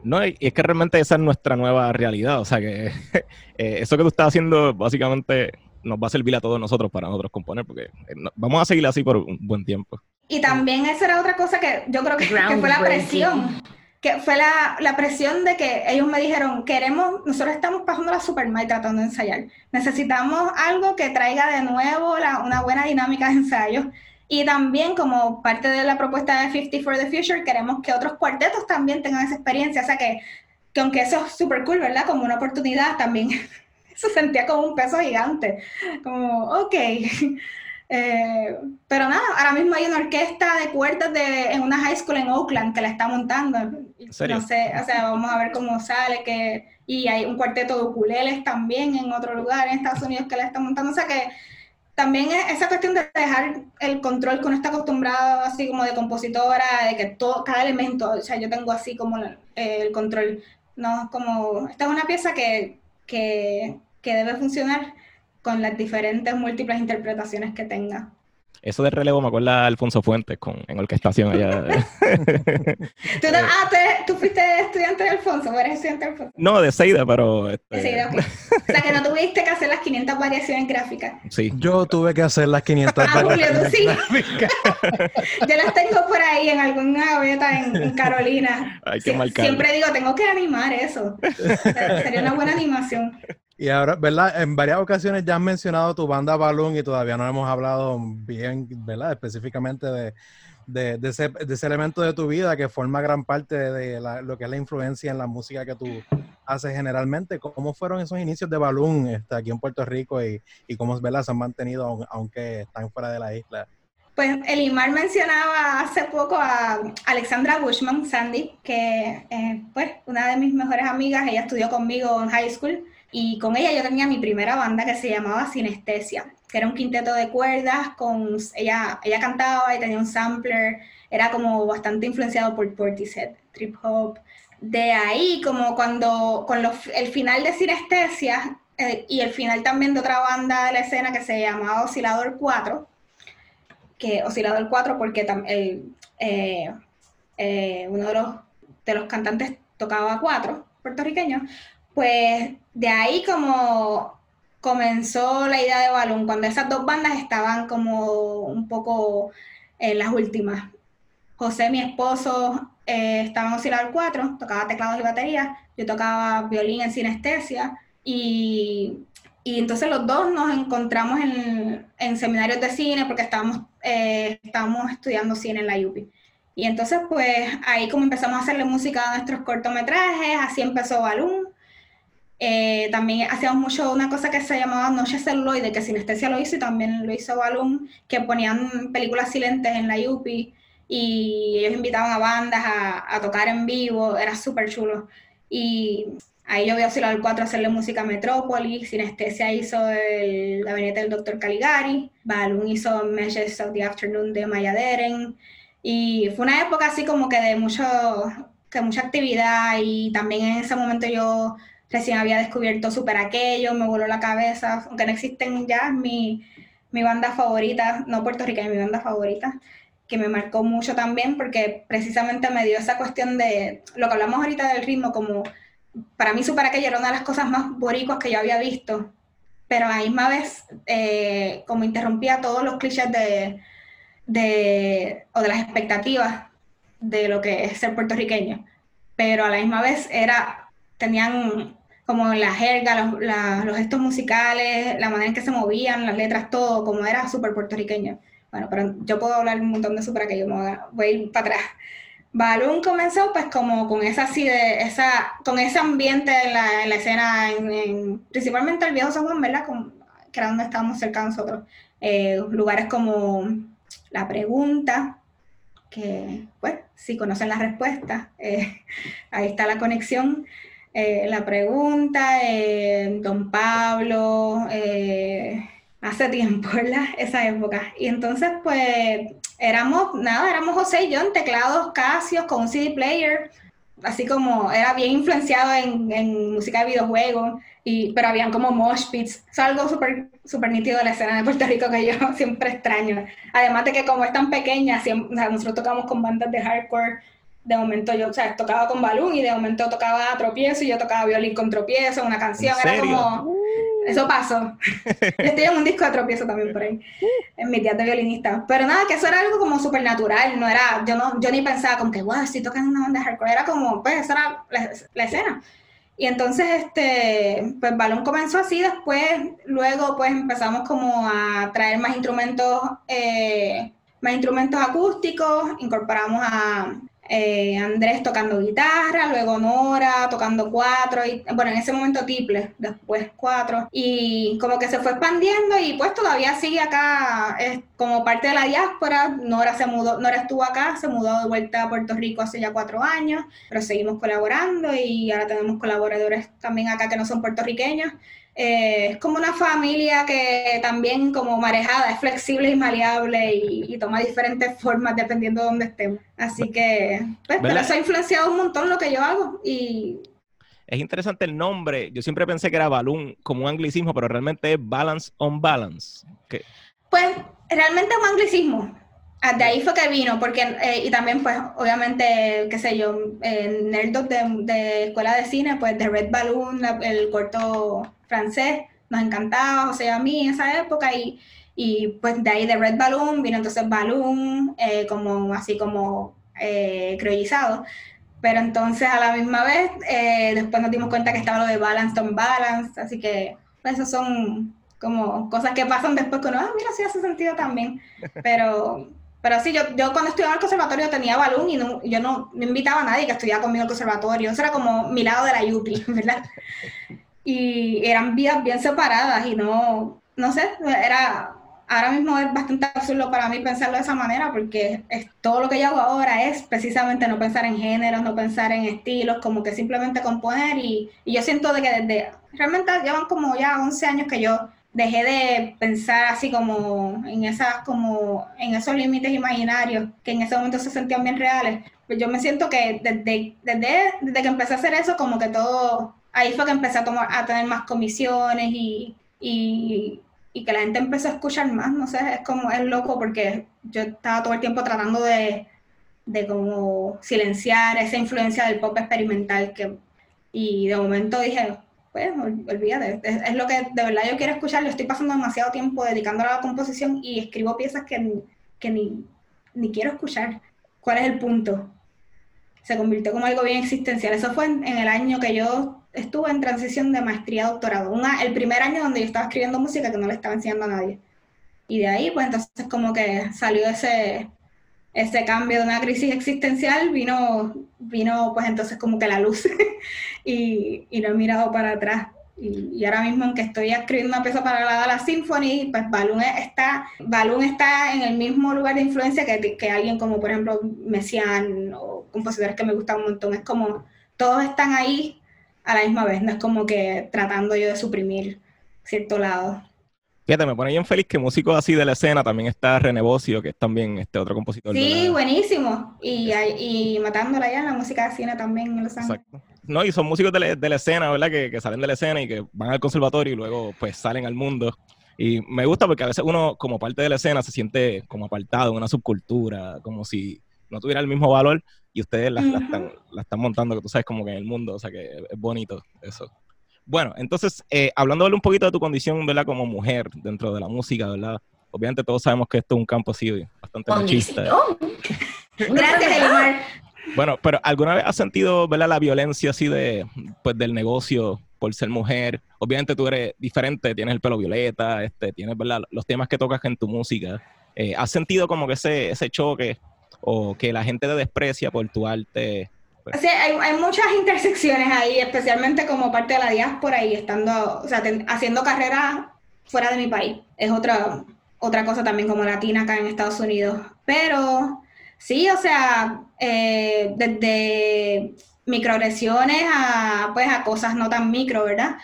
No, y es que realmente esa es nuestra nueva realidad, o sea que eh, eso que tú estás haciendo básicamente nos va a servir a todos nosotros para nosotros componer, porque eh, vamos a seguir así por un buen tiempo. Y también esa era otra cosa que yo creo que, que fue la presión, que fue la, la, presión de que ellos me dijeron, queremos, nosotros estamos pasando la super mal tratando de ensayar, necesitamos algo que traiga de nuevo la, una buena dinámica de ensayo. Y también como parte de la propuesta de 50 for the Future, queremos que otros cuartetos también tengan esa experiencia. O sea que, que aunque eso es súper cool, ¿verdad? Como una oportunidad, también se sentía como un peso gigante. Como, ok. Eh, pero nada, ahora mismo hay una orquesta de cuerdas de, en una high school en Oakland que la está montando. ¿En serio? No sé, o sea, vamos a ver cómo sale. que Y hay un cuarteto de ukuleles también en otro lugar en Estados Unidos que la está montando. O sea que también es esa cuestión de dejar el control que uno está acostumbrado, así como de compositora, de que todo, cada elemento, o sea, yo tengo así como el, el control. No, como, esta es una pieza que, que que debe funcionar con las diferentes múltiples interpretaciones que tenga. Eso de relevo me acuerda a Alfonso Fuentes con, en orquestación allá. ¿Tú, no, ah, te, ¿tú fuiste estudiante de Alfonso o eres estudiante de Alfonso? No, de Seida, pero... Este... De Seida, okay. O sea, que no tuviste que hacer las 500 variaciones gráficas. Sí. Yo tuve que hacer las 500 ah, variaciones Julio, tú sí. gráficas. Yo las tengo por ahí en alguna gaveta en, en Carolina. Hay que Sie marcarlo. Siempre digo, tengo que animar eso. Sería una buena animación. Y ahora, ¿verdad? En varias ocasiones ya has mencionado tu banda Balloon y todavía no hemos hablado bien, ¿verdad? Específicamente de, de, de, ese, de ese, elemento de tu vida que forma gran parte de la, lo que es la influencia en la música que tú haces generalmente. ¿Cómo fueron esos inicios de Balloon este, aquí en Puerto Rico y, y cómo se han mantenido aunque están fuera de la isla? Pues Elimar mencionaba hace poco a Alexandra Bushman, Sandy, que eh, pues una de mis mejores amigas, ella estudió conmigo en high school y con ella yo tenía mi primera banda que se llamaba Sinestesia, que era un quinteto de cuerdas, con ella, ella cantaba y tenía un sampler, era como bastante influenciado por Portishead, trip hop. De ahí, como cuando, con los, el final de Sinestesia eh, y el final también de otra banda de la escena que se llamaba Oscilador 4, que Oscilador 4 porque el, eh, eh, uno de los, de los cantantes tocaba cuatro puertorriqueños, pues de ahí como comenzó la idea de Balloon, cuando esas dos bandas estaban como un poco en las últimas. José, mi esposo, eh, estaba en Oscilador 4, tocaba teclados y batería, yo tocaba violín en sinestesia y, y entonces los dos nos encontramos en, en seminarios de cine porque estábamos, eh, estábamos estudiando cine en la UPI. Y entonces pues ahí como empezamos a hacerle música a nuestros cortometrajes, así empezó Balloon. Eh, también hacíamos mucho una cosa que se llamaba Noche Celuloide, que Sinestesia lo hizo y también lo hizo Balloon, que ponían películas silentes en la UPI y ellos invitaban a bandas a, a tocar en vivo, era súper chulo. Y ahí yo voy a Oscilador 4 a hacerle música a Metrópolis, Sinestesia hizo el gabinete del Dr. Caligari, Balloon hizo Meshes of the Afternoon de Maya Deren, y fue una época así como que de mucho, que mucha actividad y también en ese momento yo recién había descubierto Super Aquello, me voló la cabeza, aunque no existen ya, mi, mi banda favorita, no puertorriqueña, mi banda favorita, que me marcó mucho también porque precisamente me dio esa cuestión de lo que hablamos ahorita del ritmo, como para mí Super Aquello era una de las cosas más boricuas que yo había visto, pero a la misma vez eh, como interrumpía todos los clichés de, de, o de las expectativas de lo que es ser puertorriqueño, pero a la misma vez era, tenían como la jerga, los, la, los gestos musicales, la manera en que se movían, las letras, todo, como era súper puertorriqueño. bueno, pero yo puedo hablar un montón de eso para que yo me voy a ir para atrás. Balloon comenzó pues como con esa así de, esa, con ese ambiente en la, en la escena, en, principalmente el viejo San Juan, ¿verdad? que era donde estábamos cerca de nosotros. Eh, lugares como La Pregunta, que pues si conocen la respuesta, eh, ahí está la conexión. Eh, la pregunta, Don Pablo, hace tiempo, ¿verdad? Esa época. Y entonces, pues, éramos, nada, éramos José y yo en teclados Casio con un CD player, así como era bien influenciado en, en música de videojuegos, y, pero habían como mosh pits, es algo súper super nítido de la escena de Puerto Rico que yo siempre extraño. Además de que como es tan pequeña, siempre, nosotros tocamos con bandas de hardcore, de momento yo, o sea, tocaba con balón y de momento tocaba tropiezo y yo tocaba violín con tropiezo, una canción, era como... Eso pasó. estoy en un disco de tropiezo también por ahí, en mi de violinista. Pero nada, que eso era algo como súper natural, no era, yo no, yo ni pensaba como que, wow, estoy tocando una banda de hardcore, era como, pues, esa era la, escena. Y entonces, este, pues Balón comenzó así, después, luego, pues empezamos como a traer más instrumentos, eh, más instrumentos acústicos, incorporamos a, eh, Andrés tocando guitarra, luego Nora tocando cuatro, y bueno, en ese momento triple, después cuatro, y como que se fue expandiendo y pues todavía sigue acá como parte de la diáspora, Nora se mudó, Nora estuvo acá, se mudó de vuelta a Puerto Rico hace ya cuatro años, pero seguimos colaborando y ahora tenemos colaboradores también acá que no son puertorriqueños. Eh, es como una familia que también como marejada es flexible y maleable y, toma diferentes formas dependiendo de dónde estemos. Así que, pues, pero eso ha influenciado un montón lo que yo hago y... Es interesante el nombre. Yo siempre pensé que era balloon como un anglicismo, pero realmente es balance on balance. Pues realmente es un anglicismo. Ah, de ahí fue que vino, porque, eh, y también, pues, obviamente, qué sé yo, en Nerdos de, de, escuela de cine, pues, de Red Balloon, el corto francés, nos encantaba, o sea, a mí en esa época, y, y pues de ahí de Red Balloon vino entonces Balloon, eh, como, así como eh, pero entonces a la misma vez, eh, después nos dimos cuenta que estaba lo de Balance on Balance, así que, pues, eso son como cosas que pasan después que ah, mira, sí hace sentido también, pero pero sí, yo, yo cuando estudiaba en el conservatorio tenía balón y no, yo no, invitaba a nadie que estudiara conmigo al conservatorio. Eso era como mi lado de la Yupi, ¿verdad? Y eran vías bien separadas y no, no sé, era, ahora mismo es bastante absurdo para mí pensarlo de esa manera porque es, todo lo que yo hago ahora es precisamente no pensar en géneros, no pensar en estilos, como que simplemente componer y, y yo siento de que desde, realmente llevan como ya 11 años que yo dejé de pensar así como en esas como en esos límites imaginarios que en ese momento se sentían bien reales. Pues yo me siento que desde, desde, desde que empecé a hacer eso, como que todo, ahí fue que empecé a, tomar, a tener más comisiones y, y, que la gente empezó a escuchar más, no sé, es como, es loco porque yo estaba todo el tiempo tratando de, de como silenciar esa influencia del pop experimental que, y de momento dije, pues olvídate, es, lo que de verdad yo quiero escuchar, yo estoy pasando demasiado tiempo dedicándolo a la composición y escribo piezas que, que ni, ni quiero escuchar. ¿Cuál es el punto? Se convirtió como algo bien existencial. Eso fue en, el año que yo estuve en transición de maestría a doctorado. Una, el primer año donde yo estaba escribiendo música que no le estaba enseñando a nadie. Y de ahí, pues entonces como que salió ese, ese cambio de una crisis existencial, vino, vino pues entonces como que la luz y, y no he mirado para atrás. Y, ahora mismo, aunque estoy escribiendo una pieza para la, la Symphony, pues Balloon está, Balloon está en el mismo lugar de influencia que, que alguien como, por ejemplo, Messiaen o compositores que me gustan un montón. Es como, todos están ahí a la misma vez, no es como que tratando yo de suprimir cierto lado. Fíjate, me pone bien feliz que músicos así de la escena también está René Bocio, que es también este otro compositor. Sí, buenísimo. Y, y matándola ya en la música de cine también en Los Ángeles. Exacto. No, y son músicos de la, escena, ¿verdad? Que, que, salen de la escena y que van al conservatorio y luego pues salen al mundo. Y me gusta porque a veces uno como parte de la escena se siente como apartado en una subcultura, como si no tuviera el mismo valor y ustedes la, están, la están montando, que tú sabes, como que en el mundo, o sea que es bonito eso. Bueno, entonces, eh, hablando un poquito de tu condición, ¿verdad? Como mujer dentro de la música, ¿verdad? Obviamente todos sabemos que esto es un campo así bastante machista. Gracias, Elmar. Bueno, pero ¿alguna vez has sentido, ¿verdad? La violencia así de, pues, del negocio por ser mujer. Obviamente tú eres diferente, tienes el pelo violeta, este, tienes, ¿verdad? Los temas que tocas en tu música. Eh, ¿Has sentido como que ese, ese choque o que la gente te desprecia por tu arte? Pues? Hay, muchas intersecciones ahí, especialmente como parte de la diáspora y estando, o sea, haciendo carrera fuera de mi país. Es otra, otra cosa también como latina acá en Estados Unidos. Pero sí, o sea, eh, desde microagresiones a, pues, a cosas no tan micro, ¿verdad?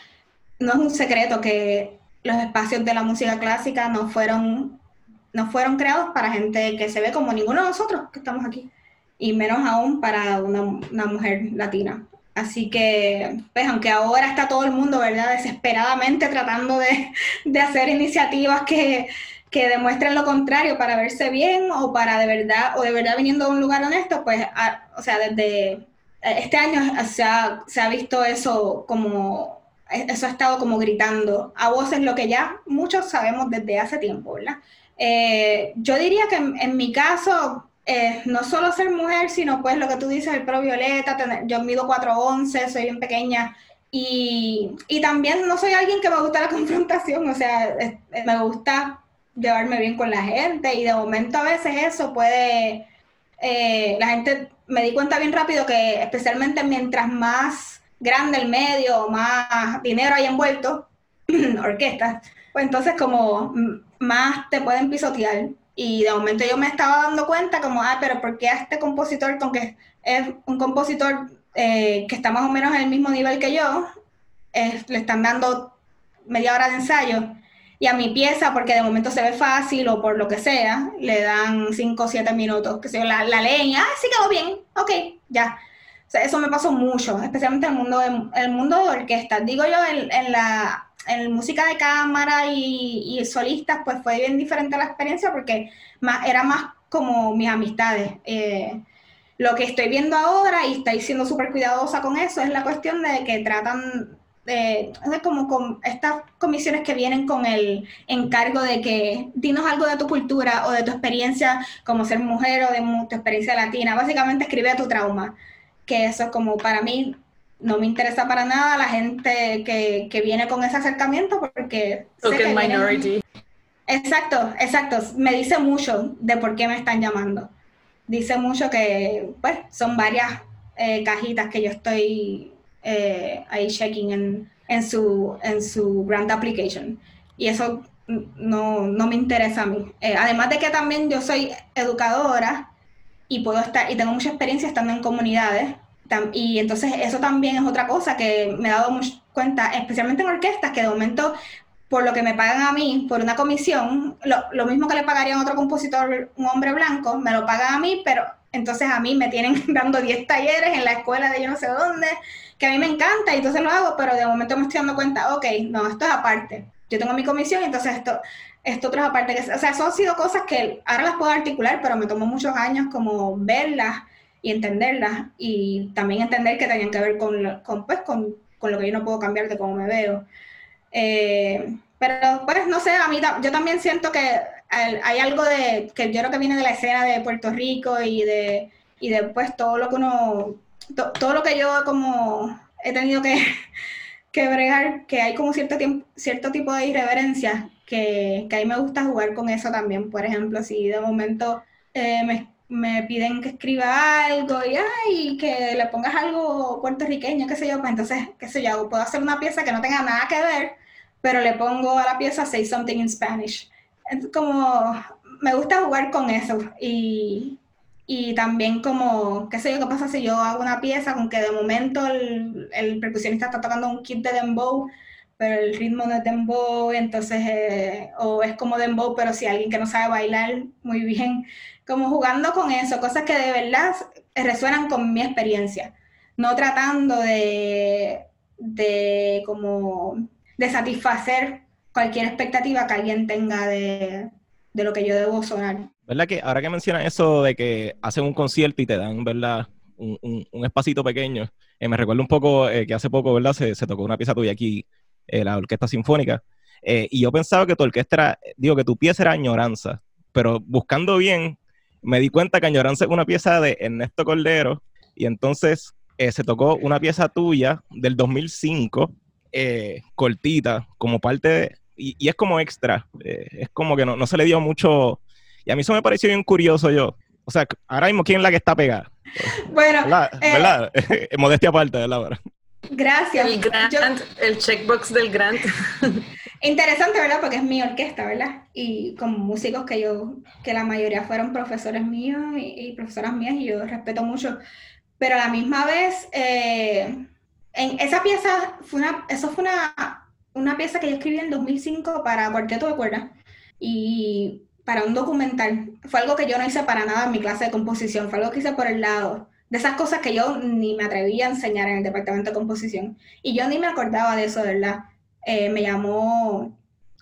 No es un secreto que los espacios de la música clásica no fueron, no fueron creados para gente que se ve como ninguno de nosotros que estamos aquí, y menos aún para una, una mujer latina. Así que, pues, aunque ahora está todo el mundo, ¿verdad?, desesperadamente tratando de, de hacer iniciativas que, que demuestren lo contrario para verse bien o para de verdad, o de verdad viniendo de un lugar honesto, pues, o sea, desde este año se ha, se ha visto eso como, eso ha estado como gritando a voces lo que ya muchos sabemos desde hace tiempo, ¿verdad? Eh, yo diría que en, mi caso, eh, no solo ser mujer, sino pues lo que tú dices, el pro violeta, tener, yo mido 4'11, soy bien pequeña, y, y, también no soy alguien que me gusta la confrontación, o sea, me gusta llevarme bien con la gente, y de momento a veces eso puede, eh, la gente me di cuenta bien rápido que especialmente mientras más grande el medio, más dinero hay envuelto, orquestas, pues entonces como más te pueden pisotear. Y de momento yo me estaba dando cuenta como, ah, pero ¿por qué a este compositor, con que es un compositor eh, que está más o menos en el mismo nivel que yo, le están dando media hora de ensayo? y a mi pieza, porque de momento se ve fácil o por lo que sea, le dan 5 o 7 minutos, que se la, la leen ah, sí quedó bien, ok, ya. O sea, eso me pasó mucho, especialmente en el mundo de, el mundo de orquestas. Digo yo, en, en la en música de cámara y, solistas, pues fue bien diferente la experiencia porque más, era más como mis amistades. Eh, lo que estoy viendo ahora, y estoy siendo súper cuidadosa con eso, es la cuestión de que tratan eh, como con estas comisiones que vienen con el encargo de que dinos algo de tu cultura o de tu experiencia como ser mujer o de tu experiencia latina. Básicamente escribe tu trauma, que eso es como para mí no me interesa para nada la gente que, que viene con ese acercamiento porque... Sé minority. Exacto, exacto. Me dice mucho de por qué me están llamando. Dice mucho que, pues, son varias eh, cajitas que yo estoy eh, ahí checking en, en, su, en su grant application. Y eso no, no me interesa a mí. Eh, además de que también yo soy educadora y puedo estar y tengo mucha experiencia estando en comunidades. Y entonces eso también es otra cosa que me he dado cuenta, especialmente en orquestas, que de momento por lo que me pagan a mí por una comisión, lo, lo mismo que le pagaría a otro compositor, un hombre blanco, me lo pagan a mí, pero entonces a mí me tienen dando 10 talleres en la escuela de yo no sé dónde, que a mí me encanta y entonces lo hago, pero de momento me estoy dando cuenta, ok, no, esto es aparte. Yo tengo mi comisión entonces esto, esto otro es aparte. O sea, eso han sido cosas que ahora las puedo articular, pero me tomó muchos años como verlas y entenderlas y también entender que tenían que ver con, con, pues, con, con lo que yo no puedo cambiar de cómo me veo. Eh, pero pues no sé, a mí yo también siento que hay algo de que yo creo que viene de la escena de Puerto Rico y de y después todo lo que uno todo lo que yo como he tenido que, que bregar, que hay como cierto, tiempo, cierto tipo de irreverencia, que, que a mí me gusta jugar con eso también. Por ejemplo, si de momento eh, me, me, piden que escriba algo y ay, que le pongas algo puertorriqueño, qué sé yo, pues entonces, qué sé yo, puedo hacer una pieza que no tenga nada que ver, pero le pongo a la pieza Say Something in Spanish. Es como, me gusta jugar con eso y, y también como, qué sé yo, qué pasa si yo hago una pieza con que de momento el, el percusionista está tocando un kit de dembow, pero el ritmo no es dembow, entonces, eh, o es como dembow, pero si alguien que no sabe bailar muy bien, como jugando con eso, cosas que de verdad resuenan con mi experiencia, no tratando de, de como, de satisfacer cualquier expectativa que alguien tenga de, de lo que yo debo sonar. ¿Verdad que ahora que mencionas eso de que hacen un concierto y te dan, ¿verdad? Un, un, espacito pequeño, eh, me recuerda un poco eh, que hace poco, ¿verdad? Se, se, tocó una pieza tuya aquí, eh, la Orquesta Sinfónica, y yo pensaba que tu orquesta digo, que tu pieza era Añoranza, pero buscando bien, me di cuenta que Añoranza es una pieza de Ernesto Cordero, y entonces se tocó una pieza tuya del 2005, cortita, como parte de, y, y, es como extra, es como que no, no se le dio mucho Y a mí eso me pareció bien curioso yo. O sea, ahora mismo, ¿quién es la que está pegada? Bueno, ¿Verdad? eh, ¿Verdad? Modestia aparte, ¿verdad? gracias. El grant, Yo- el checkbox del grant. Interesante, ¿verdad? Porque es mi orquesta, ¿verdad? Y con músicos que yo, que la mayoría fueron profesores míos y, y profesoras mías y yo respeto mucho. Pero a la misma vez, eh, en esa pieza, fue una, eso fue una, una pieza que yo escribí en 2005 para Cuarteto de Cuerdas y para un documental. Fue algo que yo no hice para nada en mi clase de composición, fue algo que hice por el lado. De esas cosas que yo ni me atrevía a enseñar en el departamento de composición. Y yo ni me acordaba de eso, ¿verdad? Eh, me llamó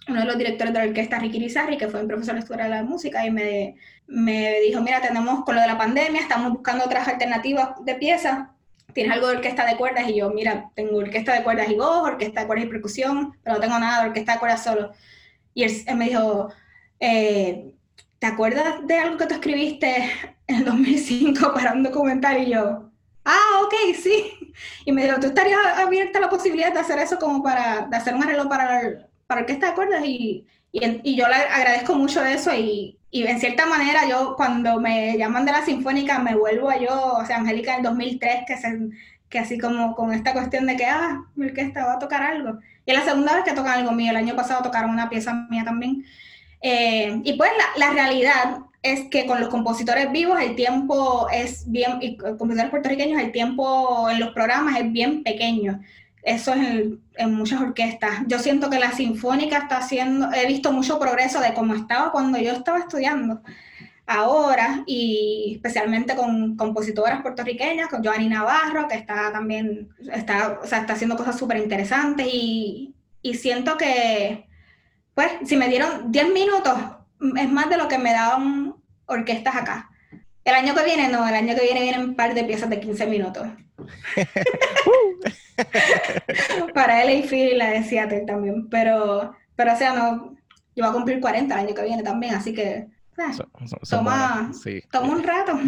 uno de los directores de la orquesta, Ricky Rizarri, que fue un profesor de de la música, y me, me dijo, mira, tenemos con lo de la pandemia, estamos buscando otras alternativas de piezas, ¿tienes algo de orquesta de cuerdas? Y yo, mira, tengo orquesta de cuerdas y voz, orquesta de cuerdas y percusión, pero no tengo nada de orquesta de cuerdas solo. Y él, él me dijo, eh, ¿te acuerdas de algo que tú escribiste en el 2005 para un documental? Y yo, ah, ok, sí. Y me dijo, ¿tú estarías abierta a la posibilidad de hacer eso como para, de hacer un arreglo para, para orquesta de cuerdas? Y, y, yo le agradezco mucho eso y, y en cierta manera yo cuando me llaman de la Sinfónica me vuelvo a yo, o sea, Angélica en 2003, que, se, que así como con esta cuestión de que, ah, mi orquesta va a tocar algo. Y es la segunda vez que tocan algo mío, el año pasado tocaron una pieza mía también. Eh, y pues la realidad es que con los compositores vivos el tiempo es bien, y con compositores puertorriqueños el tiempo en los programas es bien pequeño. Eso es en, muchas orquestas. Yo siento que la sinfónica está haciendo, he visto mucho progreso de cómo estaba cuando yo estaba estudiando ahora y especialmente con compositoras puertorriqueñas, con Joanny Navarro, que está también, está, o sea, está haciendo cosas súper interesantes y, y siento que, pues, si me dieron 10 minutos, es más de lo que me daban orquestas acá. El año que viene, no, el año que viene vienen un par de piezas de 15 minutos. Para LA Phil y la de Seattle también, pero, pero o sea, no, yo voy a cumplir 40 el año que viene también, así que eh, toma, sí. toma un rato.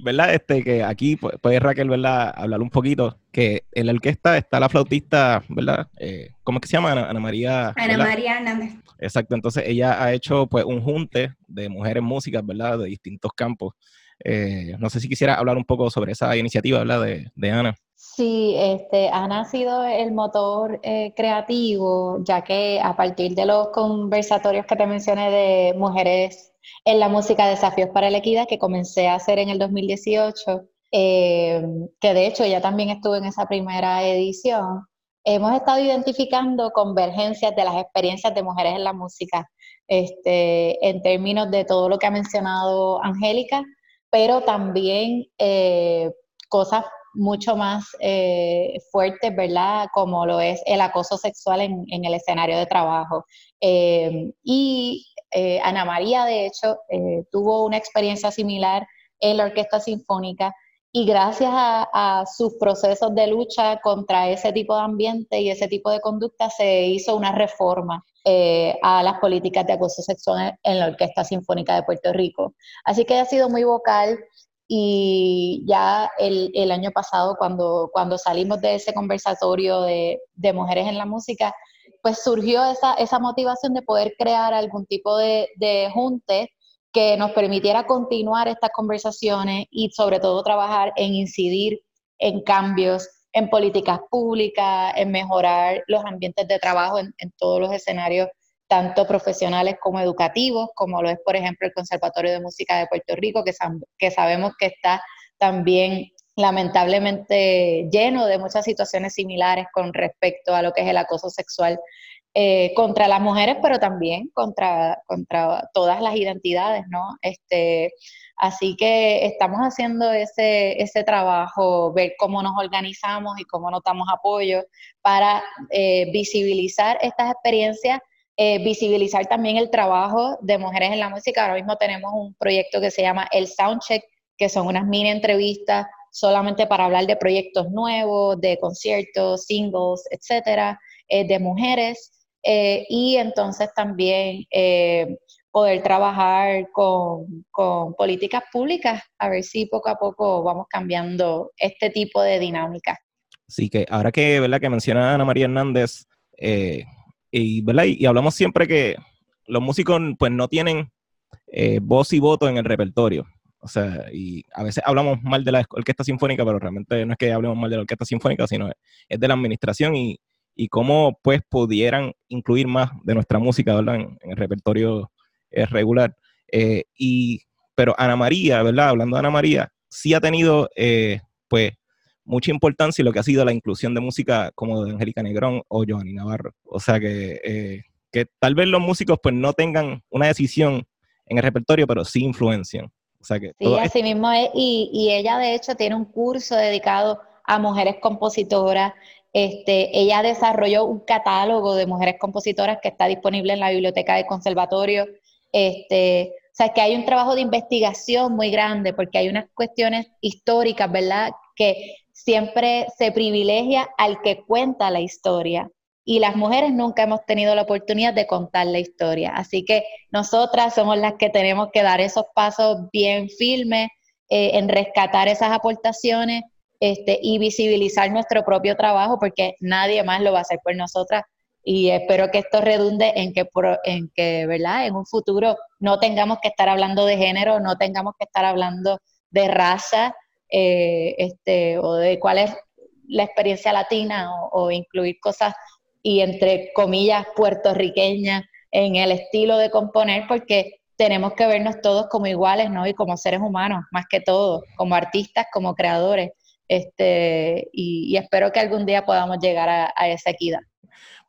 ¿Verdad? Este, que aquí pu- puede Raquel, ¿verdad? Hablar un poquito, que en la orquesta está la flautista, ¿verdad? Eh, ¿Cómo es que se llama? Ana, Ana María. Ana ¿verdad? María Hernández. Exacto, entonces ella ha hecho pues un junte de mujeres músicas, ¿verdad? De distintos campos. Eh, no sé si quisiera hablar un poco sobre esa iniciativa, ¿verdad? De, de Ana. Sí, este, Ana ha sido el motor eh, creativo, ya que a partir de los conversatorios que te mencioné de mujeres en la música Desafíos para la Equidad, que comencé a hacer en el 2018, eh, que de hecho ya también estuve en esa primera edición, hemos estado identificando convergencias de las experiencias de mujeres en la música, este, en términos de todo lo que ha mencionado Angélica, pero también eh, cosas mucho más eh, fuertes, ¿verdad? Como lo es el acoso sexual en, en el escenario de trabajo. Eh, y eh, Ana María, de hecho, eh, tuvo una experiencia similar en la Orquesta Sinfónica y gracias a, sus procesos de lucha contra ese tipo de ambiente y ese tipo de conducta se hizo una reforma eh, a las políticas de acoso sexual en la Orquesta Sinfónica de Puerto Rico. Así que ha sido muy vocal y ya el, año pasado cuando, cuando salimos de ese conversatorio de mujeres en la música, pues surgió esa, esa motivación de poder crear algún tipo de, de junte que nos permitiera continuar estas conversaciones y sobre todo trabajar en incidir en cambios en políticas públicas, en mejorar los ambientes de trabajo en, en todos los escenarios, tanto profesionales como educativos, como lo es, por ejemplo, el Conservatorio de Música de Puerto Rico, que, que sabemos que está también lamentablemente lleno de muchas situaciones similares con respecto a lo que es el acoso sexual eh, contra las mujeres, pero también contra, contra todas las identidades, ¿no? Este, así que estamos haciendo ese, ese trabajo, ver cómo nos organizamos y cómo nos damos apoyo para eh, visibilizar estas experiencias, eh, visibilizar también el trabajo de mujeres en la música. Ahora mismo tenemos un proyecto que se llama El Soundcheck, que son unas mini entrevistas solamente para hablar de proyectos nuevos, de conciertos, singles, etcétera, eh, de mujeres. Eh, y entonces también eh, poder trabajar con, con, políticas públicas, a ver si poco a poco vamos cambiando este tipo de dinámica. Sí, que ahora que, ¿verdad? que menciona Ana María Hernández, y, ¿verdad? Y, hablamos siempre que los músicos pues no tienen voz y voto en el repertorio. O sea, y a veces hablamos mal de la orquesta sinfónica, pero realmente no es que hablemos mal de la orquesta sinfónica, sino es de la administración y, y cómo pues pudieran incluir más de nuestra música En, el repertorio eh, regular. Eh, y, pero Ana María, ¿verdad? Hablando de Ana María, sí ha tenido pues mucha importancia en lo que ha sido la inclusión de música como de Angélica Negrón o Joanny Navarro. O sea que, que tal vez los músicos pues no tengan una decisión en el repertorio, pero sí influencian. O sea que sí, así mismo es. Y, y, ella de hecho tiene un curso dedicado a mujeres compositoras. Este, ella desarrolló un catálogo de mujeres compositoras que está disponible en la biblioteca del conservatorio. Este, o sea, que hay un trabajo de investigación muy grande porque hay unas cuestiones históricas, ¿verdad? Que siempre se privilegia al que cuenta la historia y las mujeres nunca hemos tenido la oportunidad de contar la historia. Así que nosotras somos las que tenemos que dar esos pasos bien firmes eh, en rescatar esas aportaciones este, y visibilizar nuestro propio trabajo porque nadie más lo va a hacer por nosotras. Y espero que esto redunde en que, en que, ¿verdad? En un futuro no tengamos que estar hablando de género, no tengamos que estar hablando de raza, eh, este, o de cuál es la experiencia latina o, o incluir cosas y entre comillas puertorriqueña en el estilo de componer porque tenemos que vernos todos como iguales, ¿no? Y como seres humanos, más que todo, como artistas, como creadores. Este, y, espero que algún día podamos llegar a, esa equidad.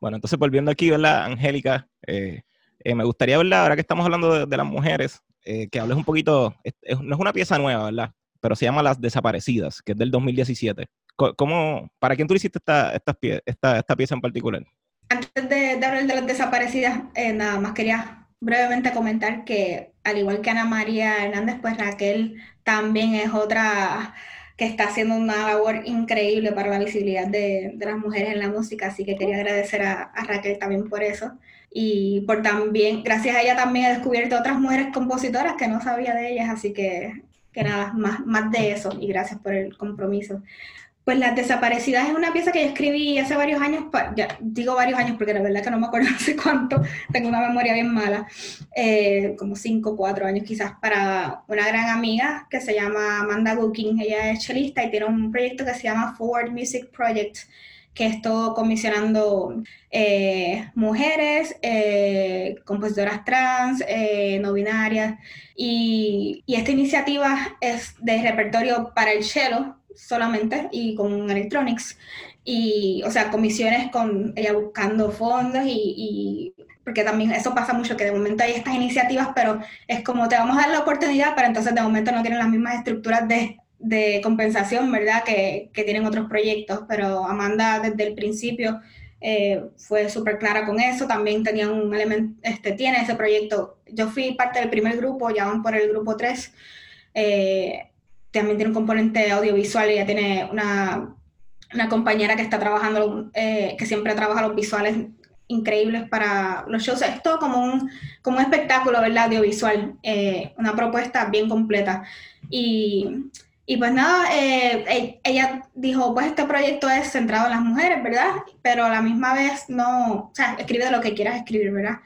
Bueno, entonces volviendo aquí, ¿verdad, Angélica? Eh, eh, me gustaría, ¿verdad? Ahora que estamos hablando de, las mujeres, eh, que hables un poquito, no es una pieza nueva, ¿verdad? Pero se llama Las Desaparecidas, que es del 2017. ¿Cómo, ¿Para quién tú hiciste esta, esta, pieza en particular? Antes de, hablar de las desaparecidas, eh, nada más quería brevemente comentar que, al igual que Ana María Hernández, pues Raquel también es otra que está haciendo una labor increíble para la visibilidad de, de las mujeres en la música, así que quería agradecer a, a, Raquel también por eso y por también, gracias a ella también he descubierto otras mujeres compositoras que no sabía de ellas, así que, que nada, más, más de eso y gracias por el compromiso. Pues Las Desaparecidas es una pieza que yo escribí hace varios años, ya digo varios años porque la verdad que no me acuerdo hace cuánto, tengo una memoria bien mala, eh, como cinco, cuatro años quizás, para una gran amiga que se llama Amanda Gooking, ella es chelista y tiene un proyecto que se llama Forward Music Project, que es todo comisionando eh, mujeres, eh, compositoras trans, no binarias, y, y esta iniciativa es de repertorio para el cello, solamente y con electronics. Y, o sea, comisiones con ella buscando fondos y, porque también eso pasa mucho, que de momento hay estas iniciativas, pero es como te vamos a dar la oportunidad, pero entonces de momento no tienen las mismas estructuras de, de compensación, ¿verdad? Que, que, tienen otros proyectos, pero Amanda desde el principio eh, fue súper clara con eso, también tenía un elemento, este, tiene ese proyecto, yo fui parte del primer grupo, ya van por el grupo 3, eh, también tiene un componente audiovisual, ella tiene una, una compañera que está trabajando, eh, que siempre trabaja los visuales increíbles para los shows. Es todo como un, como un espectáculo, ¿verdad? Audiovisual, eh, una propuesta bien completa. Y, y pues nada, eh, e, ella dijo, pues este proyecto es centrado en las mujeres, ¿verdad? Pero a la misma vez no, o sea, escribe de lo que quieras escribir, ¿verdad?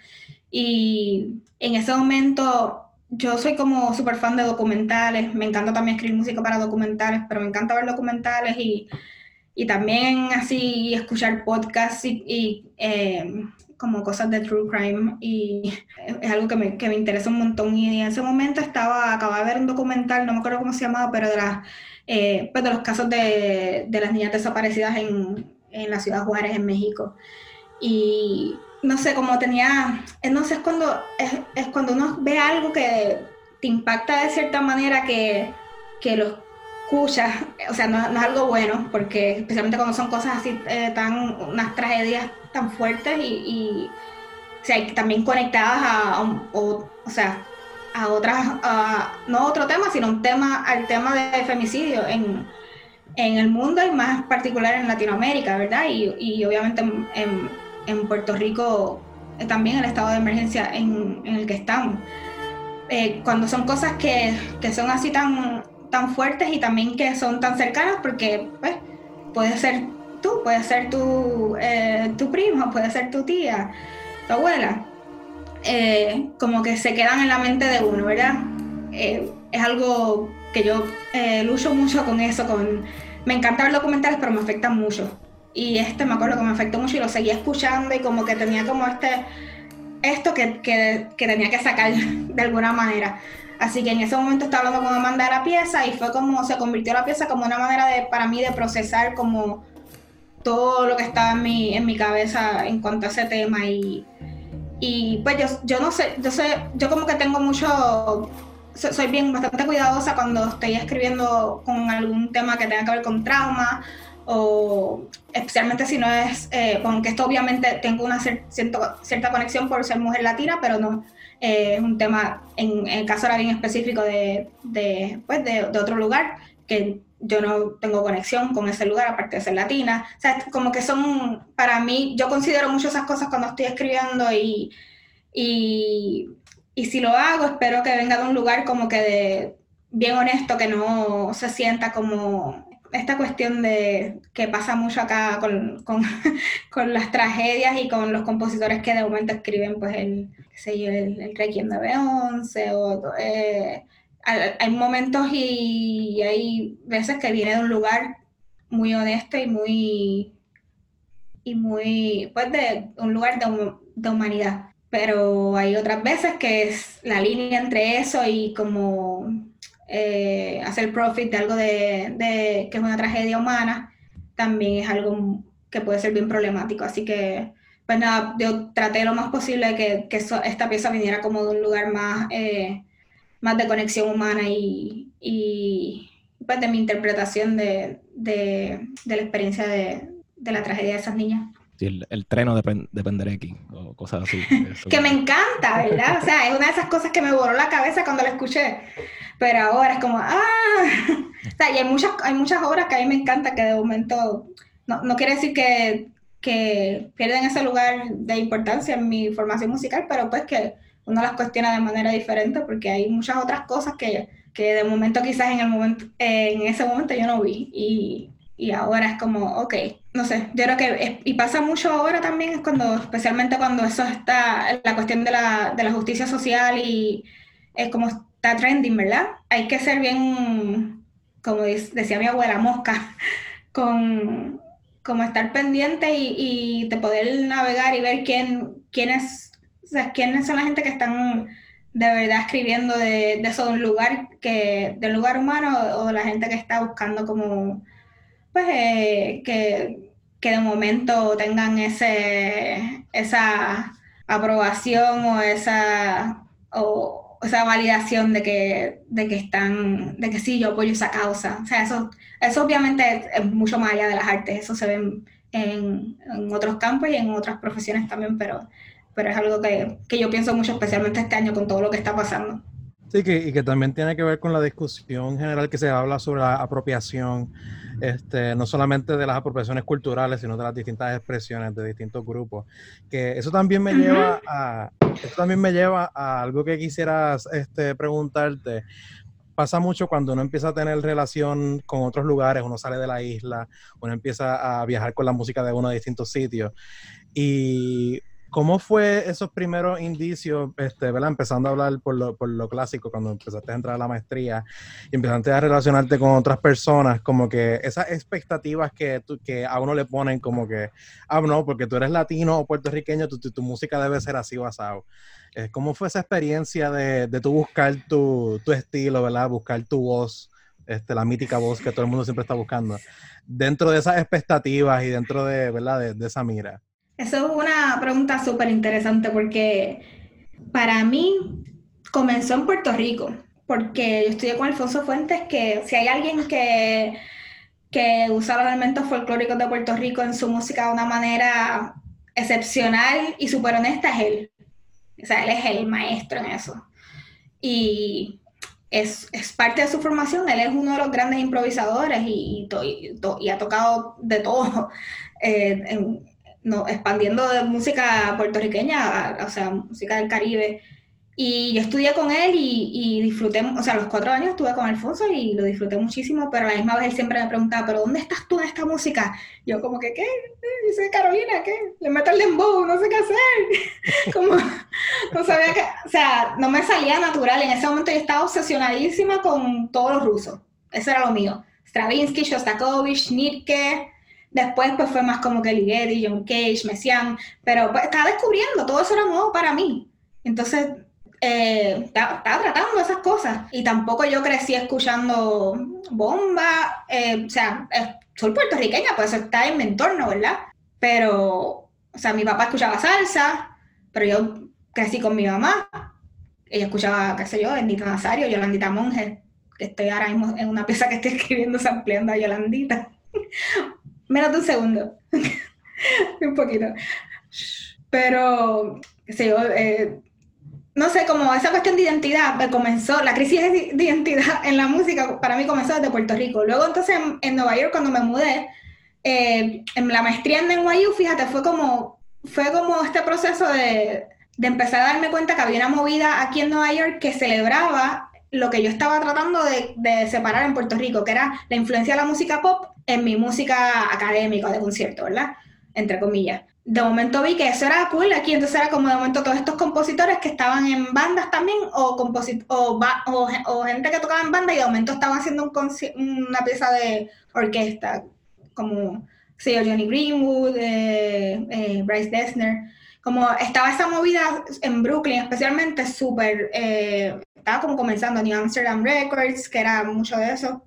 Y en ese momento yo soy como súper fan de documentales, me encanta también escribir música para documentales, pero me encanta ver documentales y, y también así escuchar podcasts y, eh, como cosas de true crime y es algo que me, que me, interesa un montón y en ese momento estaba, acababa de ver un documental, no me acuerdo cómo se llamaba, pero de, las, eh, pues de los casos de, de las niñas desaparecidas en, en la ciudad de Juárez, en México. Y no sé, como tenía, eh, no sé, es cuando, es, cuando uno ve algo que te impacta de cierta manera que, que lo escuchas, o sea, no, es algo bueno, porque especialmente cuando son cosas así, eh, tan, unas tragedias tan fuertes y, sea, también conectadas a, o, sea, a otras, no otro tema, sino un tema, al tema de femicidio en, en el mundo y más particular en Latinoamérica, ¿verdad? Y, y obviamente en en Puerto Rico también el estado de emergencia en, el que estamos. Eh, cuando son cosas que, son así tan, tan fuertes y también que son tan cercanas, porque pues, puede ser tú, puede ser tu, eh, tu primo, puede ser tu tía, tu abuela. eh, como que se quedan en la mente de uno, ¿verdad? Es algo que yo lucho mucho con eso, con... Me encanta ver documentales, pero me afectan mucho. Y este me acuerdo que me afectó mucho y lo seguía escuchando y como que tenía como este... Esto que, que, que tenía que sacar de alguna manera. Así que en ese momento estaba hablando con Amanda de la pieza y fue como se convirtió la pieza como una manera de, para mí de procesar como todo lo que estaba en mi, en mi cabeza en cuanto a ese tema y, y pues yo, yo no sé, yo sé, yo como que tengo mucho, soy bien bastante cuidadosa cuando estoy escribiendo con algún tema que tenga que ver con trauma o especialmente si no es, eh, con que esto obviamente tengo una cierta conexión por ser mujer latina, pero no eh, es un tema, en, el caso era bien específico de, de, pues de, de otro lugar, que yo no tengo conexión con ese lugar, aparte de ser latina. O sea, como que son, para mí, yo considero mucho esas cosas cuando estoy escribiendo y, y, y si lo hago, espero que venga de un lugar como que de bien honesto, que no se sienta como esta cuestión de que pasa mucho acá con, con, con, las tragedias y con los compositores que de momento escriben pues el, qué sé el, el Requiem de o eh, hay momentos y hay veces que viene de un lugar muy honesto y muy, y muy, pues de un lugar de, humanidad. Pero hay otras veces que es la línea entre eso y como eh, hacer profit de algo de, que es una tragedia humana, también es algo que puede ser bien problemático. Así que, pues nada, yo traté lo más posible que, que esta pieza viniera como de un lugar más... Eh, más de conexión humana y, y pues de mi interpretación de, de, de la experiencia de, de, la tragedia de esas niñas. Sí, el, el treno de, de Penderecki o cosas así. que me encanta, ¿verdad? O sea, es una de esas cosas que me borró la cabeza cuando la escuché. Pero ahora es como, ¡ah! O sea, y hay muchas, hay muchas obras que a mí me encanta que de momento, no, no quiere decir que, que pierden ese lugar de importancia en mi formación musical, pero pues que uno las cuestiona de manera diferente porque hay muchas otras cosas que, que de momento quizás en, el momento, en ese momento yo no vi y, y ahora es como, ok, no sé, yo creo que, y pasa mucho ahora también, es cuando, especialmente cuando eso está, la cuestión de la, de la justicia social y es como está trending, ¿verdad? Hay que ser bien, como decía mi abuela, mosca, con como estar pendiente y, y de poder navegar y ver quién, quién es o sea, ¿quiénes son la gente que están de verdad escribiendo de, de eso de un lugar que del lugar humano o la gente que está buscando como pues eh, que, que, de momento tengan ese esa aprobación o esa o esa validación de que, de que están, de que sí, yo apoyo esa causa. O sea, eso, eso obviamente es, mucho más allá de las artes, eso se ve en, otros campos y en otras profesiones también, pero pero es algo que, que, yo pienso mucho, especialmente este año con todo lo que está pasando. Sí, que, y que también tiene que ver con la discusión general que se habla sobre la apropiación, este, no solamente de las apropiaciones culturales, sino de las distintas expresiones de distintos grupos. Que eso también me lleva a, eso también me lleva a algo que quisieras este, preguntarte. Pasa mucho cuando uno empieza a tener relación con otros lugares, uno sale de la isla, uno empieza a viajar con la música de uno de distintos sitios. Y ¿Cómo fue esos primeros indicios, este, ¿verdad? Empezando a hablar por lo, por lo clásico, cuando empezaste a entrar a la maestría y empezaste a relacionarte con otras personas, como que esas expectativas que, que a uno le ponen como que, ah, no, porque tú eres latino o puertorriqueño, tu, tu, música debe ser así basado. Eh, ¿Cómo fue esa experiencia de, de tú buscar tu, tu, estilo, ¿verdad? Buscar tu voz, este, la mítica voz que todo el mundo siempre está buscando, dentro de esas expectativas y dentro de, ¿verdad? de, de esa mira. Eso es una pregunta súper interesante porque para mí comenzó en Puerto Rico, porque yo estudié con Alfonso Fuentes, que si hay alguien que, que usa los elementos folclóricos de Puerto Rico en su música de una manera excepcional y súper honesta, es él. O sea, él es el maestro en eso. Y es, es, parte de su formación, él es uno de los grandes improvisadores y, y, ha tocado de todo. Eh, no, expandiendo de música puertorriqueña, o sea, música del Caribe. Y yo estudié con él y, y, disfruté, o sea, los cuatro años estuve con Alfonso y lo disfruté muchísimo, pero a la misma vez él siempre me preguntaba, ¿pero dónde estás tú en esta música? Yo como que, ¿qué? dice, Carolina, ¿qué? Le meto el dembow, no sé qué hacer. como, no sabía que, o sea, no me salía natural. En ese momento yo estaba obsesionadísima con todos los rusos. Eso era lo mío. Stravinsky, Shostakovich, Nitke, Después pues fue más como que Ligeti, John Cage, Messiaen, pero pues, estaba descubriendo, todo eso era nuevo para mí. Entonces, eh, estaba, tratando esas cosas y tampoco yo crecí escuchando bomba, eh, o sea, soy puertorriqueña, pues eso está en mi entorno, ¿verdad? Pero, o sea, mi papá escuchaba salsa, pero yo crecí con mi mamá, ella escuchaba, qué sé yo, Bendita Nazario, Yolandita Monge, que estoy ahora mismo en una pieza que estoy escribiendo sampleando a Yolandita. Menos de un segundo. un poquito. Pero, qué sé yo, eh, no sé, como esa cuestión de identidad me comenzó, la crisis de identidad en la música para mí comenzó desde Puerto Rico. Luego entonces en, Nueva York cuando me mudé, eh, en la maestría en NYU, fíjate, fue como, fue como este proceso de, de empezar a darme cuenta que había una movida aquí en Nueva York que celebraba lo que yo estaba tratando de, separar en Puerto Rico, que era la influencia de la música pop en mi música académica de concierto, ¿verdad? Entre comillas. De momento vi que eso era cool aquí, entonces era como de momento todos estos compositores que estaban en bandas también, o, o, o, gente que tocaba en banda y de momento estaban haciendo un una pieza de orquesta, como, sí, Johnny Greenwood, eh, eh, Bryce Dessner como estaba esa movida en Brooklyn, especialmente súper, eh, estaba como comenzando New Amsterdam Records, que era mucho de eso.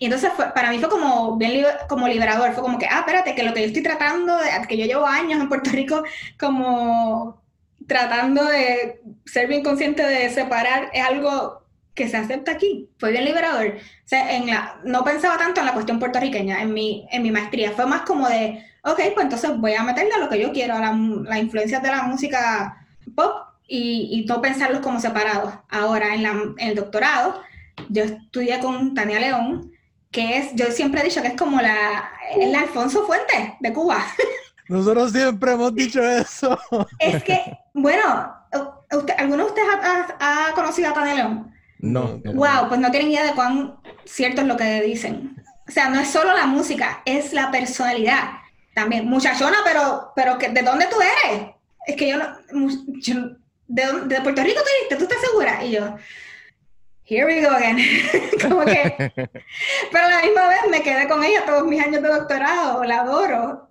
Y entonces para mí fue como bien como liberador, fue como que, ah, espérate, que lo que yo estoy tratando, de, que yo llevo años en Puerto Rico como tratando de ser bien consciente de separar, es algo que se acepta aquí. Fue bien liberador. O sea, en la, no pensaba tanto en la cuestión puertorriqueña en mi, en mi maestría, fue más como de, ok, pues entonces voy a meterle a lo que yo quiero, a la, la influencia de la música pop y, y, no pensarlos como separados. Ahora, en, la, en, el doctorado, yo estudié con Tania León, que es, yo siempre he dicho que es como la, el Alfonso Fuentes de Cuba. Nosotros siempre hemos dicho eso. Es que, bueno, usted, ¿alguno de ustedes ha, ha, conocido a Tania León? No. Wow, pues no tienen idea de cuán cierto es lo que dicen. O sea, no es solo la música, es la personalidad también, muchachona, pero, pero que, ¿de dónde tú eres? Es que yo no, ¿de, de, Puerto Rico tú ¿Tú estás segura? Y yo, here we go again. Como que, pero a la misma vez me quedé con ella todos mis años de doctorado, la adoro.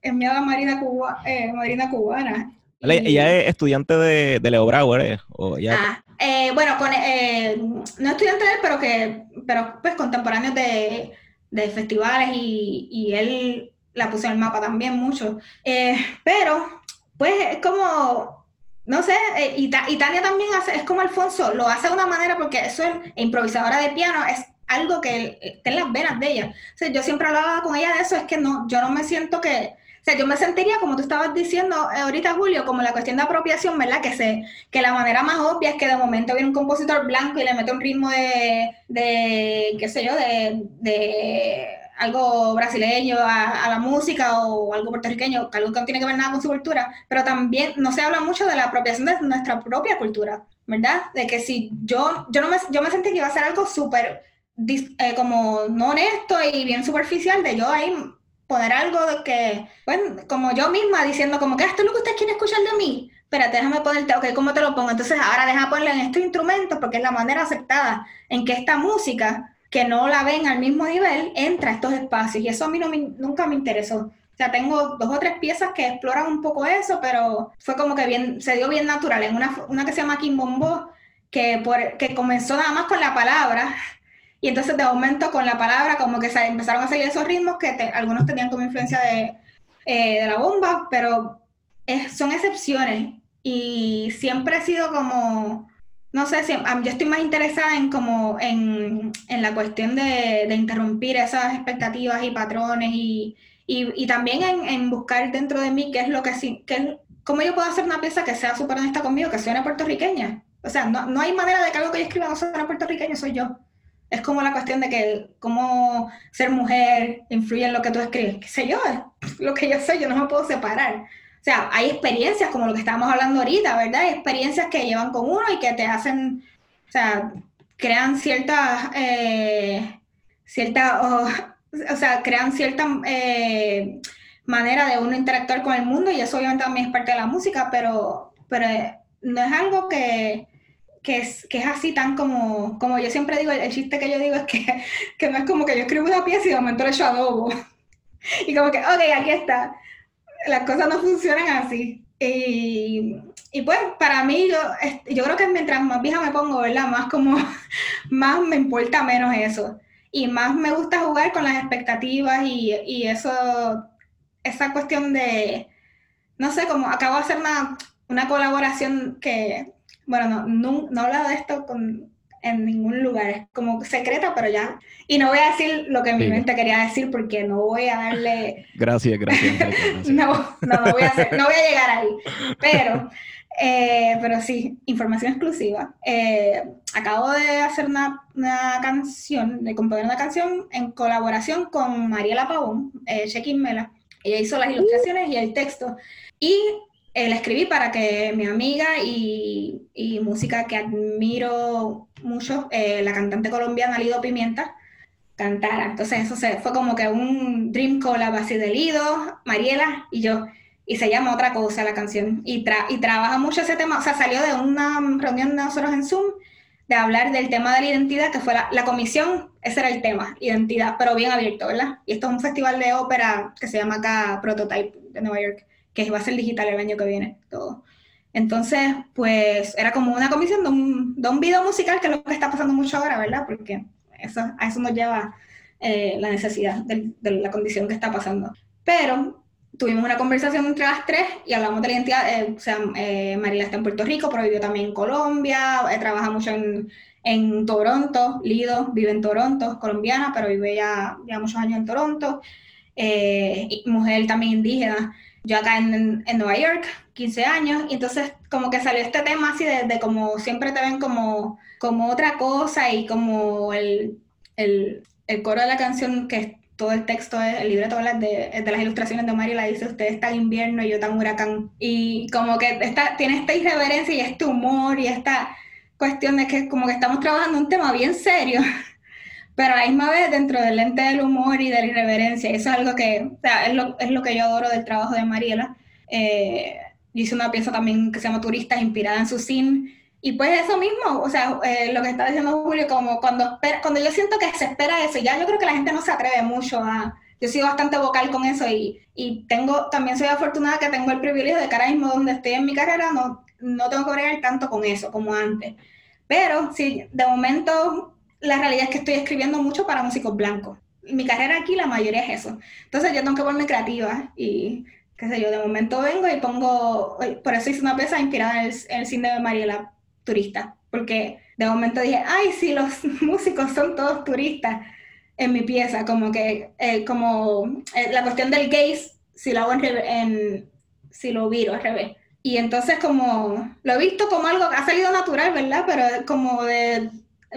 Es mi marina, cuba, eh, marina cubana. ¿Ella es estudiante de, de Leo Brauer? Eh? ¿O ya... Ah, eh, bueno, con, eh, no estudiante de él, pero que, pero pues contemporáneos de, de festivales y, y él la puse en el mapa también mucho. Eh, pero, pues es como, no sé, eh, y, Tania también hace, es como Alfonso, lo hace de una manera porque eso es improvisadora de piano, es algo que está en las venas de ella. O sea, yo siempre hablaba con ella de eso, es que no, yo no me siento que, o sea, yo me sentiría, como tú estabas diciendo eh, ahorita, Julio, como la cuestión de apropiación, ¿verdad? Que, se, que la manera más obvia es que de momento viene un compositor blanco y le mete un ritmo de, de qué sé yo, de algo brasileño a, la música o algo puertorriqueño, algo que no tiene que ver nada con su cultura, pero también no se habla mucho de la apropiación de nuestra propia cultura, ¿verdad? De que si yo, yo, no me, yo me sentí que iba a ser algo súper eh, como no honesto y bien superficial de yo ahí poner algo de que, bueno, como yo misma diciendo como que esto es lo que ustedes quieren escuchar de mí, espérate, déjame ponerte, ok, ¿cómo te lo pongo? Entonces ahora déjame ponerle en estos instrumentos porque es la manera aceptada en que esta música que no la ven al mismo nivel, entra a estos espacios. Y eso a mí no nunca me interesó. O sea, tengo dos o tres piezas que exploran un poco eso, pero fue como que bien, se dio bien natural. En una, una que se llama Kimbombo, que, por, que comenzó nada más con la palabra, y entonces de momento con la palabra como que se empezaron a salir esos ritmos que algunos tenían como influencia de, eh, de la bomba, pero son excepciones. Y siempre he sido como no sé si yo estoy más interesada en como en, en la cuestión de, de, interrumpir esas expectativas y patrones y, y, y también en, en, buscar dentro de mí qué es lo que qué, cómo yo puedo hacer una pieza que sea súper honesta conmigo, que suene puertorriqueña. O sea, no, no, hay manera de que algo que yo escriba no suene puertorriqueño, soy yo. Es como la cuestión de que cómo ser mujer influye en lo que tú escribes. ¿Qué sé yo? Lo que yo soy, yo no me puedo separar. O sea, hay experiencias como lo que estábamos hablando ahorita, ¿verdad? Hay experiencias que llevan con uno y que te hacen, o sea, crean ciertas, eh, cierta, o sea, crean cierta, eh, manera de uno interactuar con el mundo y eso obviamente también es parte de la música, pero, pero no es algo que, que es, que es así tan como, como yo siempre digo, el, chiste que yo digo es que, que, no es como que yo escribo una pieza y de momento le echo adobo. y como que, ok, aquí está. Las cosas no funcionan así. Y, pues para mí, yo, yo creo que mientras más vieja me pongo, ¿verdad? Más como, más me importa menos eso. Y más me gusta jugar con las expectativas y, y eso, esa cuestión de, no sé, como acabo de hacer una, una colaboración que, bueno, no, no, he hablado de esto con, en ningún lugar, es como secreta, pero ya. Y no voy a decir lo que mi mente quería decir porque no voy a darle... Gracias, gracias. no, no, no, voy a hacer, no voy a llegar ahí. Pero, eh, pero sí, información exclusiva. Eh, acabo de hacer una, una, canción, de componer una canción en colaboración con Mariela Pavón, eh, Chequín Mela. Ella hizo las ilustraciones y el texto. Y eh, la escribí para que mi amiga y, y música que admiro mucho, eh, la cantante colombiana Lido Pimienta, cantara. Entonces eso se, fue como que un dream collab así de Lido, Mariela y yo. Y se llama Otra Cosa la canción. Y, tra y trabaja mucho ese tema. O sea, salió de una reunión de nosotros en Zoom de hablar del tema de la identidad, que fue la, la comisión, ese era el tema, identidad, pero bien abierto, ¿verdad? Y esto es un festival de ópera que se llama acá Prototype de Nueva York que va a ser digital el año que viene, todo. Entonces, pues era como una comisión de un, de un video musical, que es lo que está pasando mucho ahora, ¿verdad? Porque eso, a eso nos lleva eh, la necesidad de, de, la condición que está pasando. Pero tuvimos una conversación entre las tres y hablamos de la identidad. Eh, o sea, eh, está en Puerto Rico, pero vivió también en Colombia, eh, trabaja mucho en, en, Toronto, Lido vive en Toronto, colombiana, pero vive ya, ya muchos años en Toronto. y mujer también indígena yo acá en, en, Nueva York, 15 años, y entonces como que salió este tema así de, como siempre te ven como, como otra cosa y como el, el, el coro de la canción que todo el texto, el libreto de, de las ilustraciones de Mario la dice, usted está en invierno y yo tan huracán. Y como que está, tiene esta irreverencia y este humor y esta cuestión de que como que estamos trabajando un tema bien serio pero a la misma vez dentro del lente del humor y de la irreverencia. Eso es algo que, o sea, es lo, es lo que yo adoro del trabajo de Mariela. Eh, hice una pieza también que se llama Turistas, inspirada en su sin. Y pues eso mismo, o sea, eh, lo que está diciendo Julio, como cuando, cuando yo siento que se espera eso, ya yo creo que la gente no se atreve mucho a... Yo soy bastante vocal con eso y, y tengo, también soy afortunada que tengo el privilegio de que ahora mismo donde estoy en mi carrera no, no tengo que bregar tanto con eso como antes. Pero si de momento la realidad es que estoy escribiendo mucho para músicos blancos. Mi carrera aquí, la mayoría es eso. Entonces yo tengo que ponerme creativa y, qué sé yo, de momento vengo y pongo, por eso hice una pieza inspirada en el, en el cine de Mariela, turista, porque de momento dije, ay, sí, los músicos son todos turistas en mi pieza, como que, eh, como eh, la cuestión del gaze, si lo hago en, en, si lo viro al revés. Y entonces como, lo he visto como algo, ha salido natural, ¿verdad? Pero como de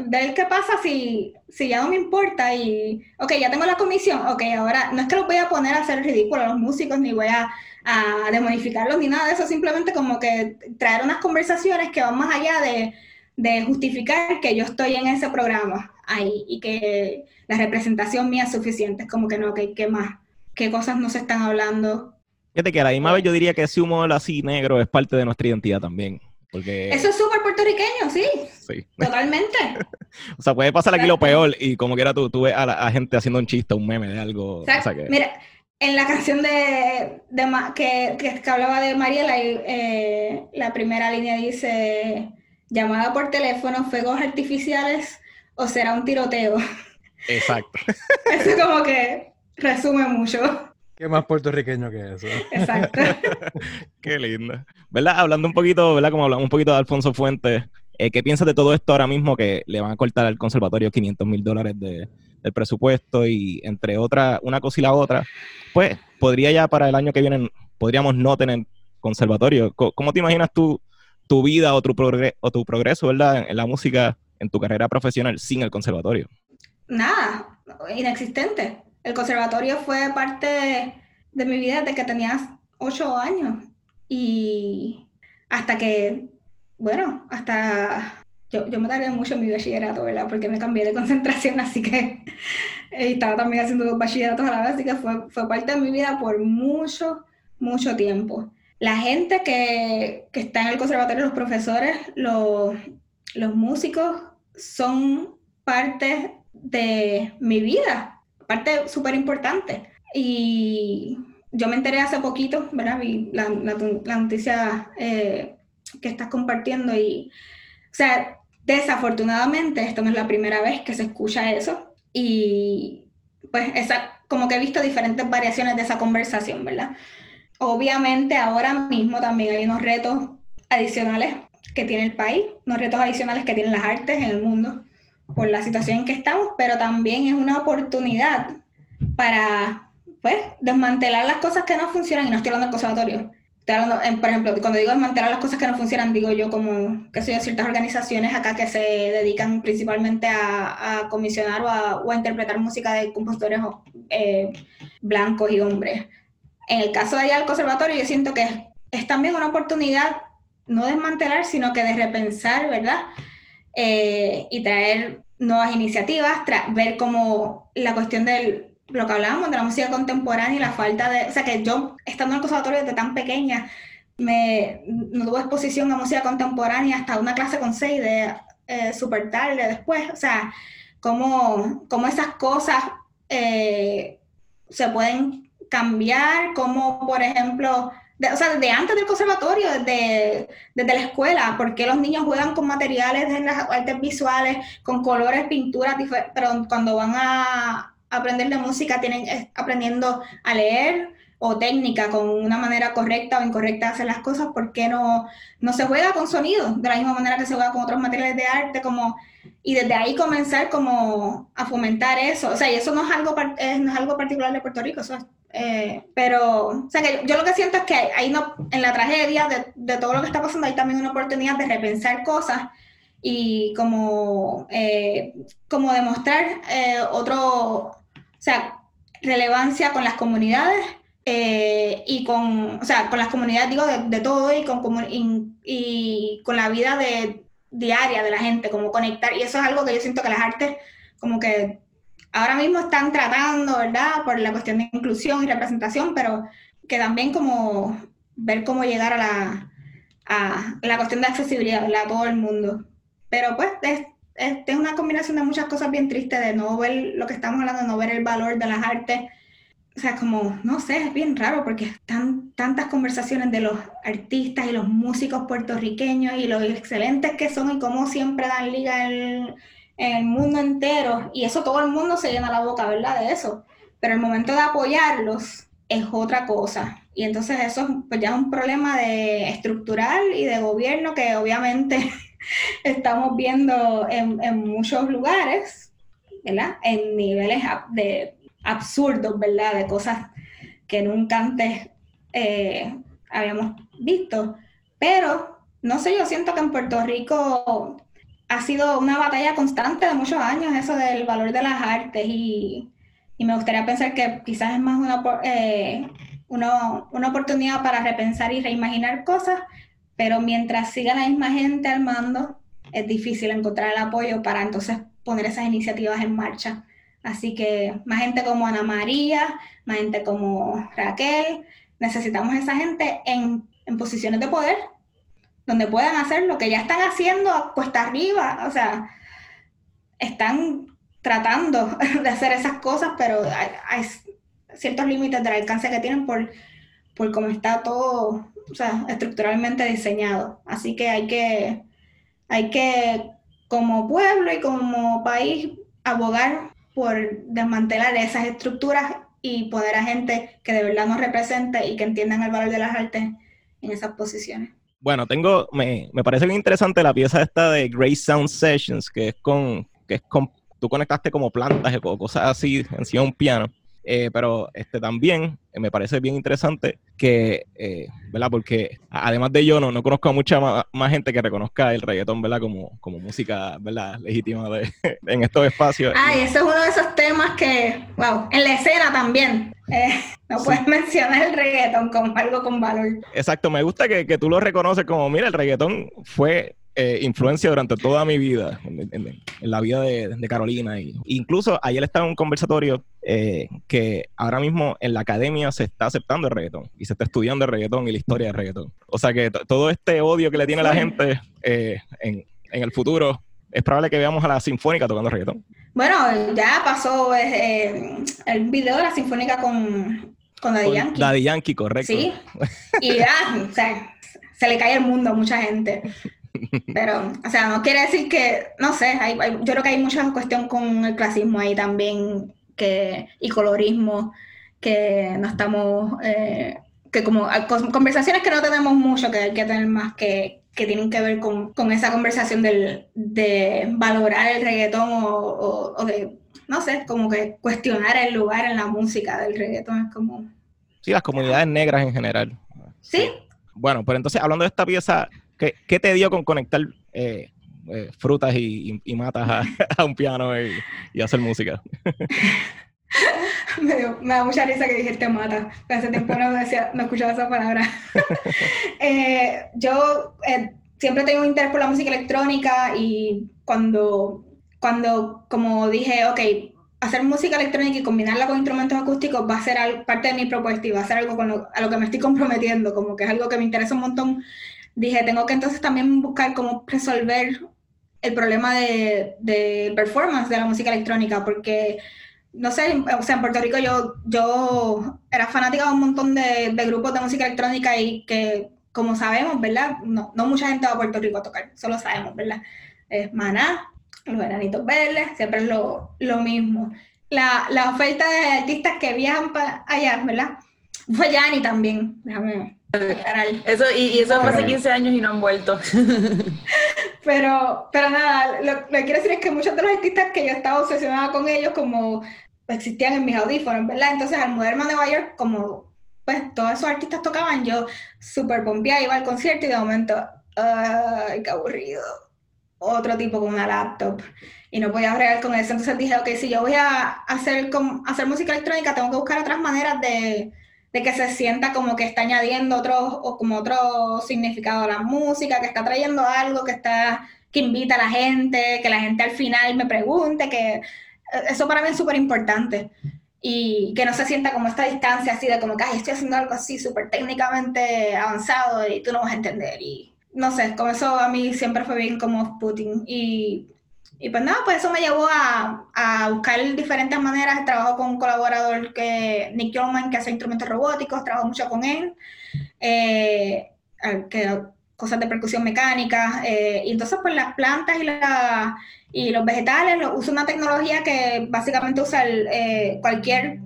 ver qué pasa si, si ya no me importa y, ok, ya tengo la comisión, ok, ahora no es que los voy a poner a hacer ridículo a los músicos, ni voy a, a demonificarlos, ni nada de eso, simplemente como que traer unas conversaciones que van más allá de, de justificar que yo estoy en ese programa ahí y que la representación mía es suficiente, es como que no, que ¿qué más? ¿Qué cosas no se están hablando? Fíjate que a la misma vez yo diría que ese humor así negro es parte de nuestra identidad también. Eso es súper puertorriqueño, sí. Sí. Totalmente. o sea, puede pasar aquí lo peor y como quiera tú, tú ves a la gente haciendo un chiste, un meme de algo. O sea, que... Mira, en la canción de, de que, que, hablaba de Mariela, eh, la primera línea dice, llamada por teléfono, fuegos artificiales o será un tiroteo. Exacto. Eso como que resume mucho. Qué más puertorriqueño que eso. Exacto. Qué lindo. ¿Verdad? Hablando un poquito, ¿verdad? Como hablamos un poquito de Alfonso Fuentes, eh, ¿qué piensas de todo esto ahora mismo que le van a cortar al conservatorio 500 mil dólares de, del presupuesto y entre otras, una cosa y la otra? Pues podría ya para el año que viene, podríamos no tener conservatorio. ¿Cómo te imaginas tú tu vida o tu, progre o tu progreso, ¿verdad? En la música, en tu carrera profesional sin el conservatorio. Nada, inexistente. El conservatorio fue parte de mi vida desde que tenía ocho años y hasta que, bueno, hasta yo, me tardé mucho en mi bachillerato, ¿verdad? Porque me cambié de concentración, así que estaba también haciendo dos bachilleratos a la vez, así que fue, fue parte de mi vida por mucho, mucho tiempo. La gente que, que está en el conservatorio, los profesores, los, los músicos, son parte de mi vida, parte súper importante. Y yo me enteré hace poquito, ¿verdad? Vi la, noticia eh, que estás compartiendo y, o sea, desafortunadamente esto no es la primera vez que se escucha eso y pues esa, como que he visto diferentes variaciones de esa conversación, ¿verdad? Obviamente ahora mismo también hay unos retos adicionales que tiene el país, unos retos adicionales que tienen las artes en el mundo por la situación en que estamos, pero también es una oportunidad para, pues, desmantelar las cosas que no funcionan, y no estoy hablando del conservatorio, estoy hablando, por ejemplo, cuando digo desmantelar las cosas que no funcionan, digo yo como, que soy de ciertas organizaciones acá que se dedican principalmente a, comisionar o a, interpretar música de compositores eh, blancos y hombres. En el caso de allá del conservatorio, yo siento que es, también una oportunidad no desmantelar, sino que de repensar, ¿verdad? Eh, y traer nuevas iniciativas, ver cómo la cuestión del lo que hablábamos de la música contemporánea y la falta de, o sea que yo estando en el conservatorio desde tan pequeña, me, no tuve exposición a música contemporánea hasta una clase con seis de eh, súper tarde después, o sea, cómo, cómo esas cosas eh, se pueden cambiar, como por ejemplo, o sea, desde antes del conservatorio, desde, desde la escuela, porque los niños juegan con materiales de las artes visuales, con colores, pinturas, pero cuando van a, aprender de música tienen aprendiendo a leer o técnica con una manera correcta o incorrecta de hacer las cosas, ¿por qué no, no se juega con sonido? De la misma manera que se juega con otros materiales de arte, como, y desde ahí comenzar como a fomentar eso. O sea, y eso no es algo, no es algo particular de Puerto Rico, eso eh, pero, o sea, que yo lo que siento es que ahí no, en la tragedia de, de, todo lo que está pasando hay también una oportunidad de repensar cosas y como, eh, como demostrar eh, otro, o sea, relevancia con las comunidades eh, y con, o sea, con las comunidades, digo, de, todo y con, y, con la vida de, diaria de la gente, como conectar. Y eso es algo que yo siento que las artes como que ahora mismo están tratando, ¿verdad? Por la cuestión de inclusión y representación, pero que también como ver cómo llegar a la, a la cuestión de accesibilidad, ¿verdad? A todo el mundo. Pero pues es, es, una combinación de muchas cosas bien tristes, de no ver lo que estamos hablando, de no ver el valor de las artes. O sea, como, no sé, es bien raro porque están tantas conversaciones de los artistas y los músicos puertorriqueños y los excelentes que son y cómo siempre dan liga en, en el mundo entero. Y eso todo el mundo se llena la boca, ¿verdad? De eso. Pero el momento de apoyarlos es otra cosa. Y entonces eso pues ya es un problema de estructural y de gobierno que obviamente estamos viendo en, muchos lugares, ¿verdad? En niveles de absurdos, ¿verdad? De cosas que nunca antes eh, habíamos visto. Pero, no sé, yo siento que en Puerto Rico ha sido una batalla constante de muchos años eso del valor de las artes y, me gustaría pensar que quizás es más una, eh, una, una oportunidad para repensar y reimaginar cosas pero mientras siga la misma gente al mando, es difícil encontrar el apoyo para entonces poner esas iniciativas en marcha. Así que más gente como Ana María, más gente como Raquel, necesitamos esa gente en, en posiciones de poder, donde puedan hacer lo que ya están haciendo a cuesta arriba, o sea, están tratando de hacer esas cosas, pero hay, ciertos límites del alcance que tienen por, por cómo está todo o sea, estructuralmente diseñado. Así que hay que, hay que, como pueblo y como país, abogar por desmantelar esas estructuras y poner a gente que de verdad nos represente y que entiendan el valor de las artes en esas posiciones. Bueno, tengo, me, me parece bien interesante la pieza esta de Great Sound Sessions, que es con, que es con, tú conectaste como plantas o cosas así encima de un piano. Eh, pero este también eh, me parece bien interesante que, eh, ¿verdad? Porque además de yo, no, no conozco a mucha más, gente que reconozca el reggaetón, ¿verdad? Como, como música, ¿verdad? Legítima de, en estos espacios. Ay, ese es uno de esos temas que, wow, en la escena también. no puedes mencionar el reggaetón como algo con valor. Exacto, me gusta que, que tú lo reconoces como, mira, el reggaetón fue eh, influencia durante toda mi vida, en, la vida de, Carolina. Y, incluso ayer estaba en un conversatorio eh, que ahora mismo en la academia se está aceptando el reggaetón y se está estudiando el reggaetón y la historia del reggaetón. O sea que todo este odio que le tiene la gente eh, en, el futuro, es probable que veamos a la Sinfónica tocando reggaetón. Bueno, ya pasó el video de la Sinfónica con, con Daddy Yankee. Daddy Yankee, correcto. Sí. Y ya, o sea, se le cae el mundo a mucha gente. Pero, o sea, no quiere decir que, no sé, yo creo que hay mucha cuestión con el clasismo ahí también que, y colorismo que no estamos, eh, que como conversaciones que no tenemos mucho, que hay que tener más que, que tienen que ver con, con esa conversación del, de valorar el reggaetón o, o, de, no sé, como que cuestionar el lugar en la música del reggaetón. Es como... Sí, las comunidades negras en general. Sí. Bueno, pero entonces, hablando de esta pieza, ¿Qué, te dio con conectar eh, eh, frutas y, matas a, un piano y, hacer música? me, da mucha risa que dijiste mata. Hace tiempo no, decía, no escuchaba esa palabra. Eh, yo siempre tengo un interés por la música electrónica y cuando, cuando como dije, ok, hacer música electrónica y combinarla con instrumentos acústicos va a ser parte de mi propuesta y va a ser algo a lo que me estoy comprometiendo, como que es algo que me interesa un montón dije, tengo que entonces también buscar cómo resolver el problema de, de performance de la música electrónica, porque, no sé, o sea, en Puerto Rico yo, yo era fanática de un montón de, grupos de música electrónica y que, como sabemos, ¿verdad? No, mucha gente va a Puerto Rico a tocar, solo sabemos, ¿verdad? Es Maná, los Enanitos Verdes, siempre es lo, lo mismo. La, la, oferta de artistas que viajan para allá, ¿verdad? Fue Yanni también, déjame eso, y, eso fue hace 15 años y no han vuelto. pero, pero nada, lo, que quiero decir es que muchos de los artistas que yo estaba obsesionada con ellos, como existían en mis audífonos, ¿verdad? Entonces, al mudarme a Nueva York, como pues todos esos artistas tocaban, yo súper pompeada, iba al concierto y de momento, ¡ay, qué aburrido! Otro tipo con una laptop y no podía bregar con eso. Entonces dije, ok, si yo voy a hacer, hacer música electrónica, tengo que buscar otras maneras de de que se sienta como que está añadiendo otro, o como otro significado a la música, que está trayendo algo, que está, que invita a la gente, que la gente al final me pregunte, que eh, eso para mí es súper importante. Y que no se sienta como esta distancia así de como que, estoy haciendo algo así súper técnicamente avanzado y tú no vas a entender. Y no sé, como eso a mí siempre fue bien como Putin. Y y pues nada, pues eso me llevó a, a, buscar diferentes maneras. Trabajo con un colaborador que, Nick Youngman, que hace instrumentos robóticos, trabajo mucho con él, eh, que, cosas de percusión mecánica. Eh, y entonces, pues las plantas y, la, y los vegetales, uso una tecnología que básicamente usa eh, cualquier,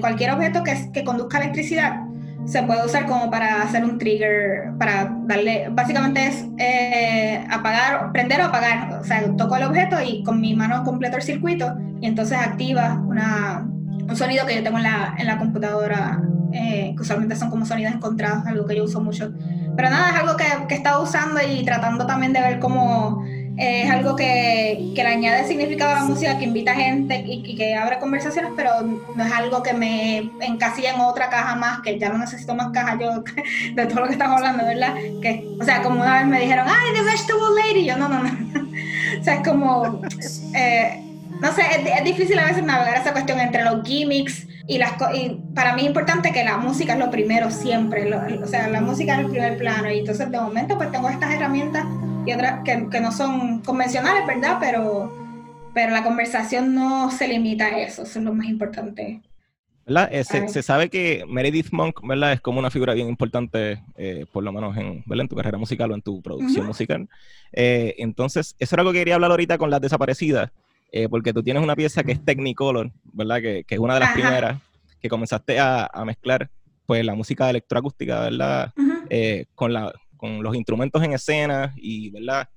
cualquier objeto que, que conduzca electricidad se puede usar como para hacer un trigger, para darle, básicamente es eh, apagar, prender o apagar, o sea, toco el objeto y con mi mano completo el circuito y entonces activa una, un sonido que yo tengo en la, en la computadora, eh, que usualmente son como sonidos encontrados, algo que yo uso mucho. Pero nada, es algo que, que he estado usando y tratando también de ver cómo es algo que, que, le añade significado a la música, que invita gente y, que abre conversaciones, pero no es algo que me encasilla en otra caja más, que ya no necesito más caja yo de todo lo que estamos hablando, ¿verdad? Que, o sea, como una vez me dijeron, ay, The Vegetable Lady, yo no, no, no. o sea, es como, eh, no sé, es, difícil a veces navegar esa cuestión entre los gimmicks y las y para mí es importante que la música es lo primero siempre, o sea, la música es el primer plano y entonces de momento pues tengo estas herramientas y otras que, que, no son convencionales, ¿verdad? Pero, pero la conversación no se limita a eso, eso es lo más importante. ¿verdad? Eh, se, sabe que Meredith Monk, ¿verdad? Es como una figura bien importante, eh, por lo menos en, en, tu carrera musical o en tu producción musical. Eh, entonces, eso era algo que quería hablar ahorita con las desaparecidas, porque tú tienes una pieza que es Technicolor, ¿verdad? Que, que es una de las primeras que comenzaste a, a, mezclar, pues, la música electroacústica, ¿verdad? con la, con los instrumentos en escena y, ¿verdad?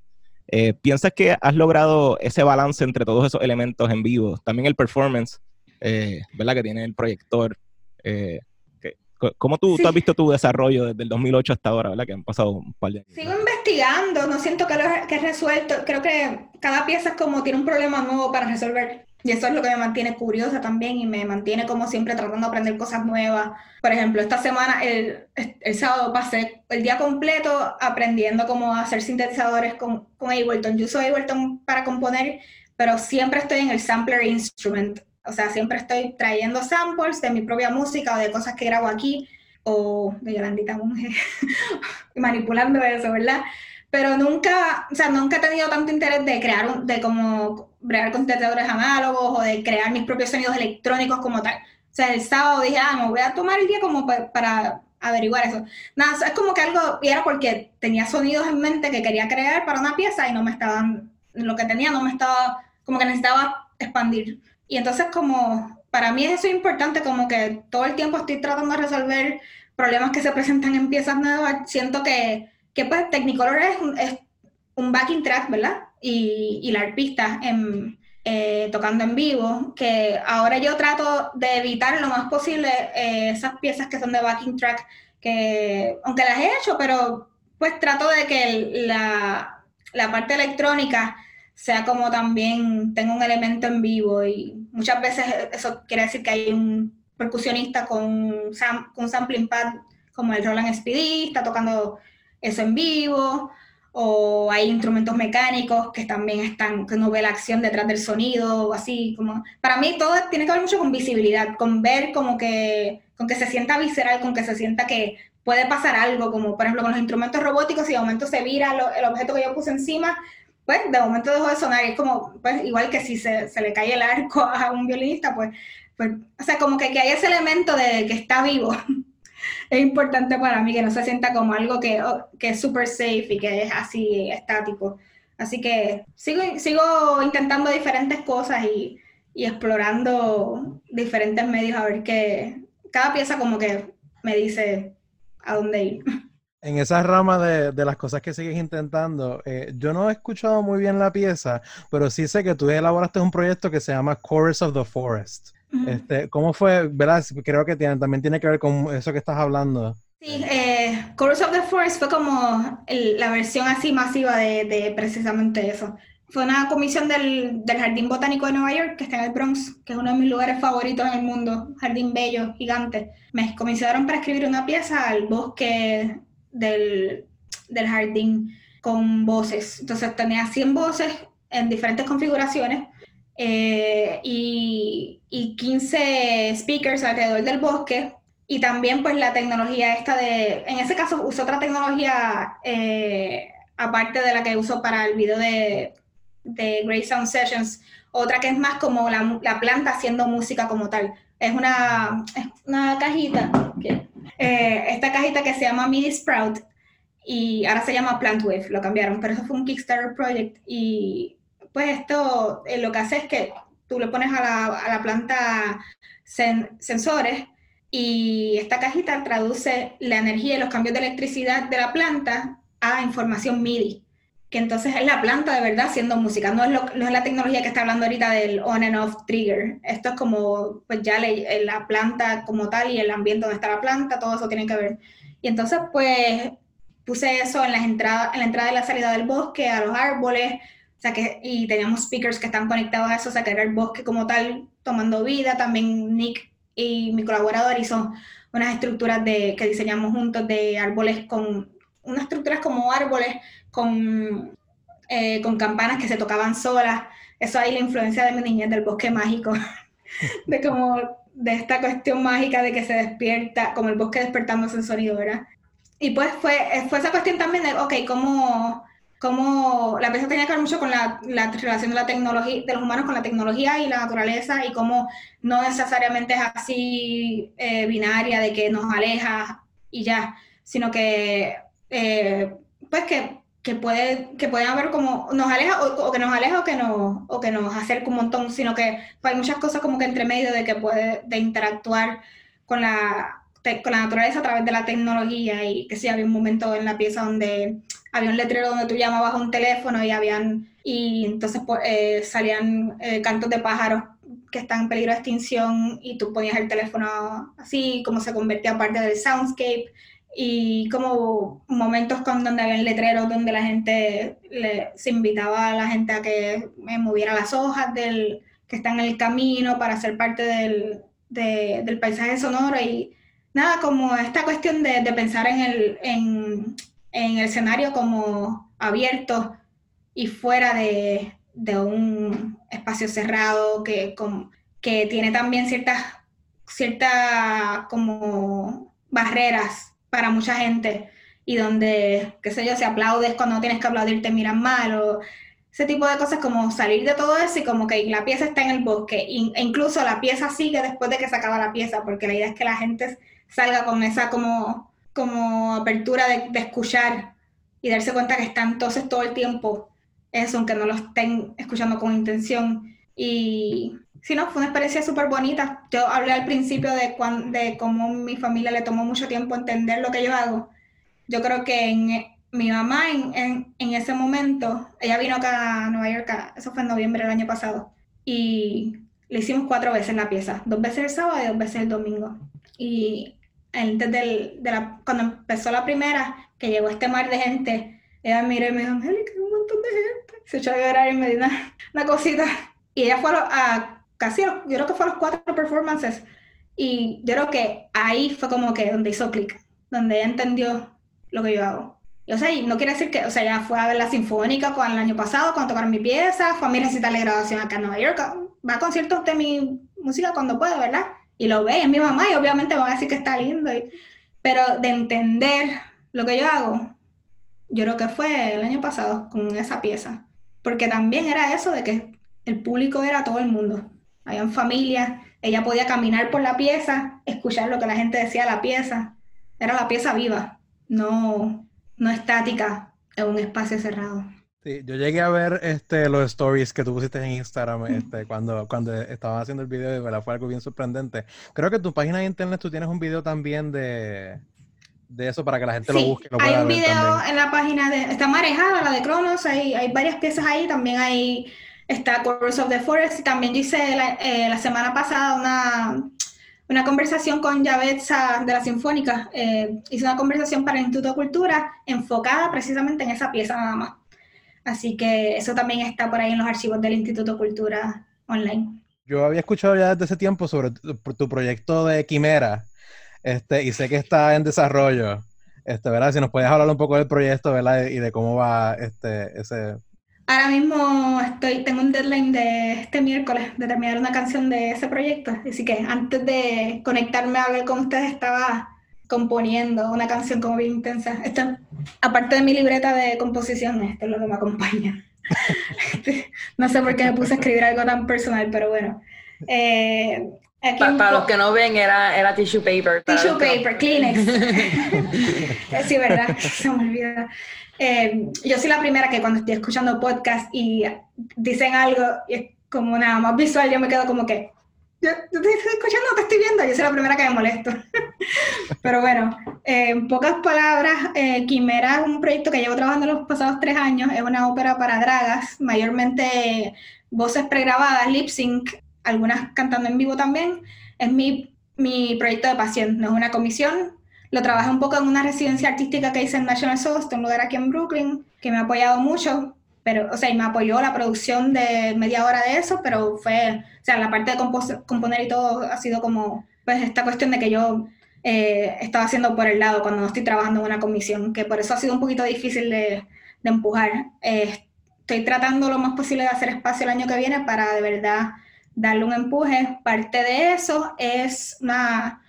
Eh, ¿Piensas que has logrado ese balance entre todos esos elementos en vivo? También el performance, eh, ¿verdad? Que tiene el proyector. Eh, ¿Cómo tú, tú, has visto tu desarrollo desde el 2008 hasta ahora, ¿verdad? Que han pasado un par de años. Sigo investigando, no siento que lo que he resuelto. Creo que cada pieza es como tiene un problema nuevo para resolver. Y eso es lo que me mantiene curiosa también y me mantiene como siempre tratando de aprender cosas nuevas. Por ejemplo, esta semana, el, el sábado pasé el día completo aprendiendo cómo hacer sintetizadores con, con Ableton. Yo uso Ableton para componer, pero siempre estoy en el sampler instrument. O sea, siempre estoy trayendo samples de mi propia música o de cosas que grabo aquí o de Yolandita Monge, manipulando eso, ¿verdad? pero nunca, o sea, nunca he tenido tanto interés de crear, un, de como bregar con detectores análogos o de crear mis propios sonidos electrónicos como tal. O sea, el sábado dije, ah, me voy a tomar el día como para, averiguar eso. Nada, es como que algo, y era porque tenía sonidos en mente que quería crear para una pieza y no me estaban, lo que tenía no me estaba, como que necesitaba expandir. Y entonces como, para mí eso es importante, como que todo el tiempo estoy tratando de resolver problemas que se presentan en piezas nuevas. Siento que que pues Technicolor es es un backing track, ¿verdad? Y, y la arpista en, eh, tocando en vivo, que ahora yo trato de evitar lo más posible eh, esas piezas que son de backing track, que aunque las he hecho, pero pues trato de que la, la parte electrónica sea como también tenga un elemento en vivo y muchas veces eso quiere decir que hay un percusionista con, con un sampling pad como el Roland Speedy, está tocando eso en vivo, o hay instrumentos mecánicos que también están, que no ve la acción detrás del sonido, o así, como, para mí todo tiene que ver mucho con visibilidad, con ver como que, con que se sienta visceral, con que se sienta que puede pasar algo, como por ejemplo con los instrumentos robóticos, si de momento se vira el objeto que yo puse encima, pues de momento dejó de sonar, es como, pues igual que si se, se le cae el arco a un violinista, pues, pues, o sea, como que, que hay ese elemento de que está vivo. es importante para mí que no se sienta como algo que, oh, que es súper safe y que es así estático. Así que sigo, sigo intentando diferentes cosas y, y explorando diferentes medios a ver qué, cada pieza como que me dice a dónde ir. En esa rama de, de las cosas que sigues intentando, eh, yo no he escuchado muy bien la pieza, pero sí sé que tú elaboraste un proyecto que se llama Chorus of the Forest. Este, ¿Cómo fue? ¿Verdad? Creo que tiene, también tiene que ver con eso que estás hablando. Sí, eh, Chorus of the Forest fue como la versión así masiva de, de, precisamente eso. Fue una comisión del, del, Jardín Botánico de Nueva York, que está en el Bronx, que es uno de mis lugares favoritos en el mundo, jardín bello, gigante. Me comisionaron para escribir una pieza al bosque del, del jardín con voces. Entonces tenía 100 voces en diferentes configuraciones eh, y, y, 15 speakers alrededor del bosque. Y también pues la tecnología esta de, en ese caso usó otra tecnología eh, aparte de la que uso para el video de, de Great Sound Sessions, otra que es más como la, la planta haciendo música como tal. Es una, es una cajita, eh, esta cajita que se llama MIDI Sprout y ahora se llama Plantwave, lo cambiaron, pero eso fue un Kickstarter project y pues esto eh, lo que hace es que tú le pones a la, a la planta sensores y esta cajita traduce la energía y los cambios de electricidad de la planta a información MIDI, que entonces es la planta de verdad haciendo música, no es, lo, no es la tecnología que está hablando ahorita del on and off trigger, esto es como pues ya le, la planta como tal y el ambiente donde está la planta, todo eso tiene que ver. Y entonces pues puse eso en, las entradas, en la entrada y la salida del bosque, a los árboles, o sea, que, y teníamos speakers que están conectados a eso, o sea, que era el bosque como tal tomando vida. También Nick y mi colaborador hizo unas estructuras de, que diseñamos juntos de árboles con, unas estructuras como árboles con, eh, con campanas que se tocaban solas. Eso ahí la influencia de mi niñez del bosque mágico, de como de esta cuestión mágica de que se despierta, como el bosque despertándose en sonido, ¿verdad? Y pues fue, fue esa cuestión también de, ok, ¿cómo cómo la pieza tenía que ver mucho con la, la, relación de la tecnología, de los humanos con la tecnología y la naturaleza y cómo no necesariamente es así eh, binaria de que nos aleja y ya, sino que eh, pues que, que, puede que puede haber como nos aleja o, que nos aleja o que nos o que nos acerca un montón, sino que hay muchas cosas como que entre medio de que puede de interactuar con la con la naturaleza a través de la tecnología y que sí había un momento en la pieza donde había un letrero donde tú llamabas a un teléfono y habían, y entonces pues, eh, salían eh, cantos de pájaros que están en peligro de extinción y tú ponías el teléfono así, como se convertía parte del soundscape y como momentos con donde había letreros donde la gente le, se invitaba a la gente a que moviera las hojas del que está en el camino para ser parte del, del paisaje sonoro y nada, como esta cuestión de, pensar en el, en, el escenario como abierto y fuera de, un espacio cerrado que, que tiene también ciertas, como barreras para mucha gente y donde, qué sé yo, si aplaudes cuando tienes que aplaudir te miran mal o ese tipo de cosas como salir de todo eso y como que la pieza está en el bosque. E incluso la pieza sigue después de que se acaba la pieza porque la idea es que la gente salga con esa como, como apertura de, de escuchar y darse cuenta que están entonces todo el tiempo eso, aunque no lo estén escuchando con intención. Y sí, no, fue una experiencia súper bonita. Yo hablé al principio de, de cómo mi familia le tomó mucho tiempo entender lo que yo hago yo creo que en, mi mamá en, en, ese momento, ella vino acá a Nueva York, eso fue en noviembre del año pasado, y le hicimos cuatro veces la pieza, dos veces el sábado y dos veces el domingo. Y desde de la, cuando empezó la primera, que llegó este mar de gente, ella miró y me dijo, Angélica, un montón de gente. Se echó a llorar y me dio una, una cosita. Y ella fue a, casi, yo creo que fue a los cuatro performances. Y yo creo que ahí fue como que donde hizo clic, donde ella entendió lo que yo hago. Y, o sea, no quiere decir que, o sea, ya fue a ver la Sinfónica con el año pasado cuando tocaron mi pieza, fue a mi recital de graduación acá en Nueva York, va a conciertos de mi música cuando puede, ¿verdad? Y lo ve, es mi mamá y obviamente va a decir que está lindo. pero de entender lo que yo hago, yo creo que fue el año pasado con esa pieza. Porque también era eso de que el público era todo el mundo. Habían familias, ella podía caminar por la pieza, escuchar lo que la gente decía de la pieza. Era la pieza viva no, no estática en un espacio cerrado. Sí, yo llegué a ver este, los stories que tú pusiste en Instagram este, cuando, cuando estabas haciendo el video y fue algo bien sorprendente. Creo que en tu página de internet tú tienes un video también de, de eso para que la gente lo busque. hay un video en la página de, está marejada la de Cronos, hay, hay varias piezas ahí, también hay, está Chorus of the Forest y también yo hice la, eh, la semana pasada una una conversación con Yavetza de la Sinfónica. Eh, hice una conversación para el Instituto de Cultura enfocada precisamente en esa pieza nada más. Así que eso también está por ahí en los archivos del Instituto de Cultura online. Yo había escuchado ya desde ese tiempo sobre tu, proyecto de Quimera este, y sé que está en desarrollo. Este, ¿verdad? Si nos puedes hablar un poco del proyecto, ¿verdad? Y de cómo va este, ese, Ahora mismo estoy, tengo un deadline de este miércoles de terminar una canción de ese proyecto, así que antes de conectarme a hablar con ustedes estaba componiendo una canción como bien intensa. Esto, aparte de mi libreta de composición, esto es lo que me acompaña. no sé por qué me puse a escribir algo tan personal, pero bueno. Eh, para, los que no ven, era, era tissue paper. Tissue paper, Kleenex. sí, ¿verdad? Se me olvida. Eh, yo soy la primera que cuando estoy escuchando podcast y dicen algo y es como nada más visual, yo me quedo como que, yo, te estoy escuchando, te estoy viendo, yo soy la primera que me molesto. Pero bueno, eh, en pocas palabras, eh, Quimera es un proyecto que llevo trabajando los pasados tres años, es una ópera para dragas, mayormente voces pregrabadas, lip sync, algunas cantando en vivo también. Es mi, mi proyecto de pasión, no es una comisión, lo trabajé un poco en una residencia artística que hice en National Source, un lugar aquí en Brooklyn, que me ha apoyado mucho, pero, o sea, y me apoyó la producción de media hora de eso, pero fue, o sea, la parte de componer y todo ha sido como, pues, esta cuestión de que yo eh, estaba haciendo por el lado cuando no estoy trabajando en una comisión, que por eso ha sido un poquito difícil de, de empujar. Eh, estoy tratando lo más posible de hacer espacio el año que viene para de verdad darle un empuje. Parte de eso es una...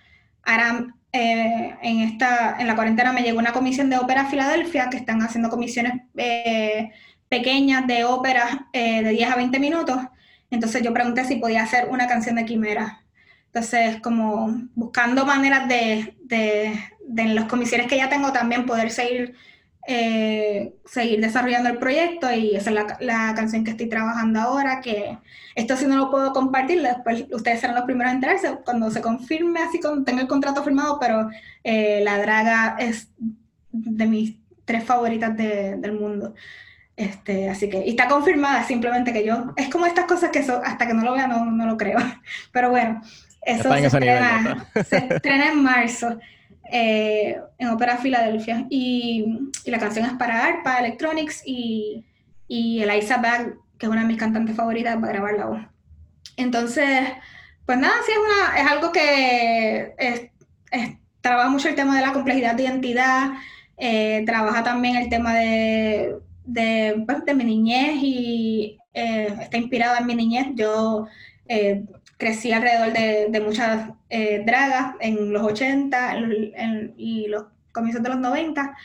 Eh, en, esta, en la cuarentena me llegó una comisión de ópera Filadelfia que están haciendo comisiones eh, pequeñas de ópera eh, de 10 a 20 minutos. Entonces yo pregunté si podía hacer una canción de Quimera. Entonces, como buscando maneras de, de, de en las comisiones que ya tengo también poder seguir eh, seguir desarrollando el proyecto y esa es la, la, canción que estoy trabajando ahora, que esto si no lo puedo compartir, después ustedes serán los primeros a enterarse cuando se confirme, así como tenga el contrato firmado, pero eh, La Draga es de mis tres favoritas de, del mundo. Este, así que, y está confirmada, simplemente que yo, es como estas cosas que hasta que no lo vea no, no lo creo. Pero bueno, eso se estrena, se estrena en marzo. Eh, en Ópera Filadelfia. Y, y, la canción es para ARPA Electronics y, y Eliza Bag, que es una de mis cantantes favoritas, va a grabar la voz. entonces, pues nada, sí es, una, es algo que trabaja mucho el tema de la complejidad de identidad, eh, trabaja también el tema de, de, pues, de mi niñez y eh, está inspirada en mi niñez. Yo eh, crecí alrededor de, muchas dragas en los 80 y los comienzos de los 90.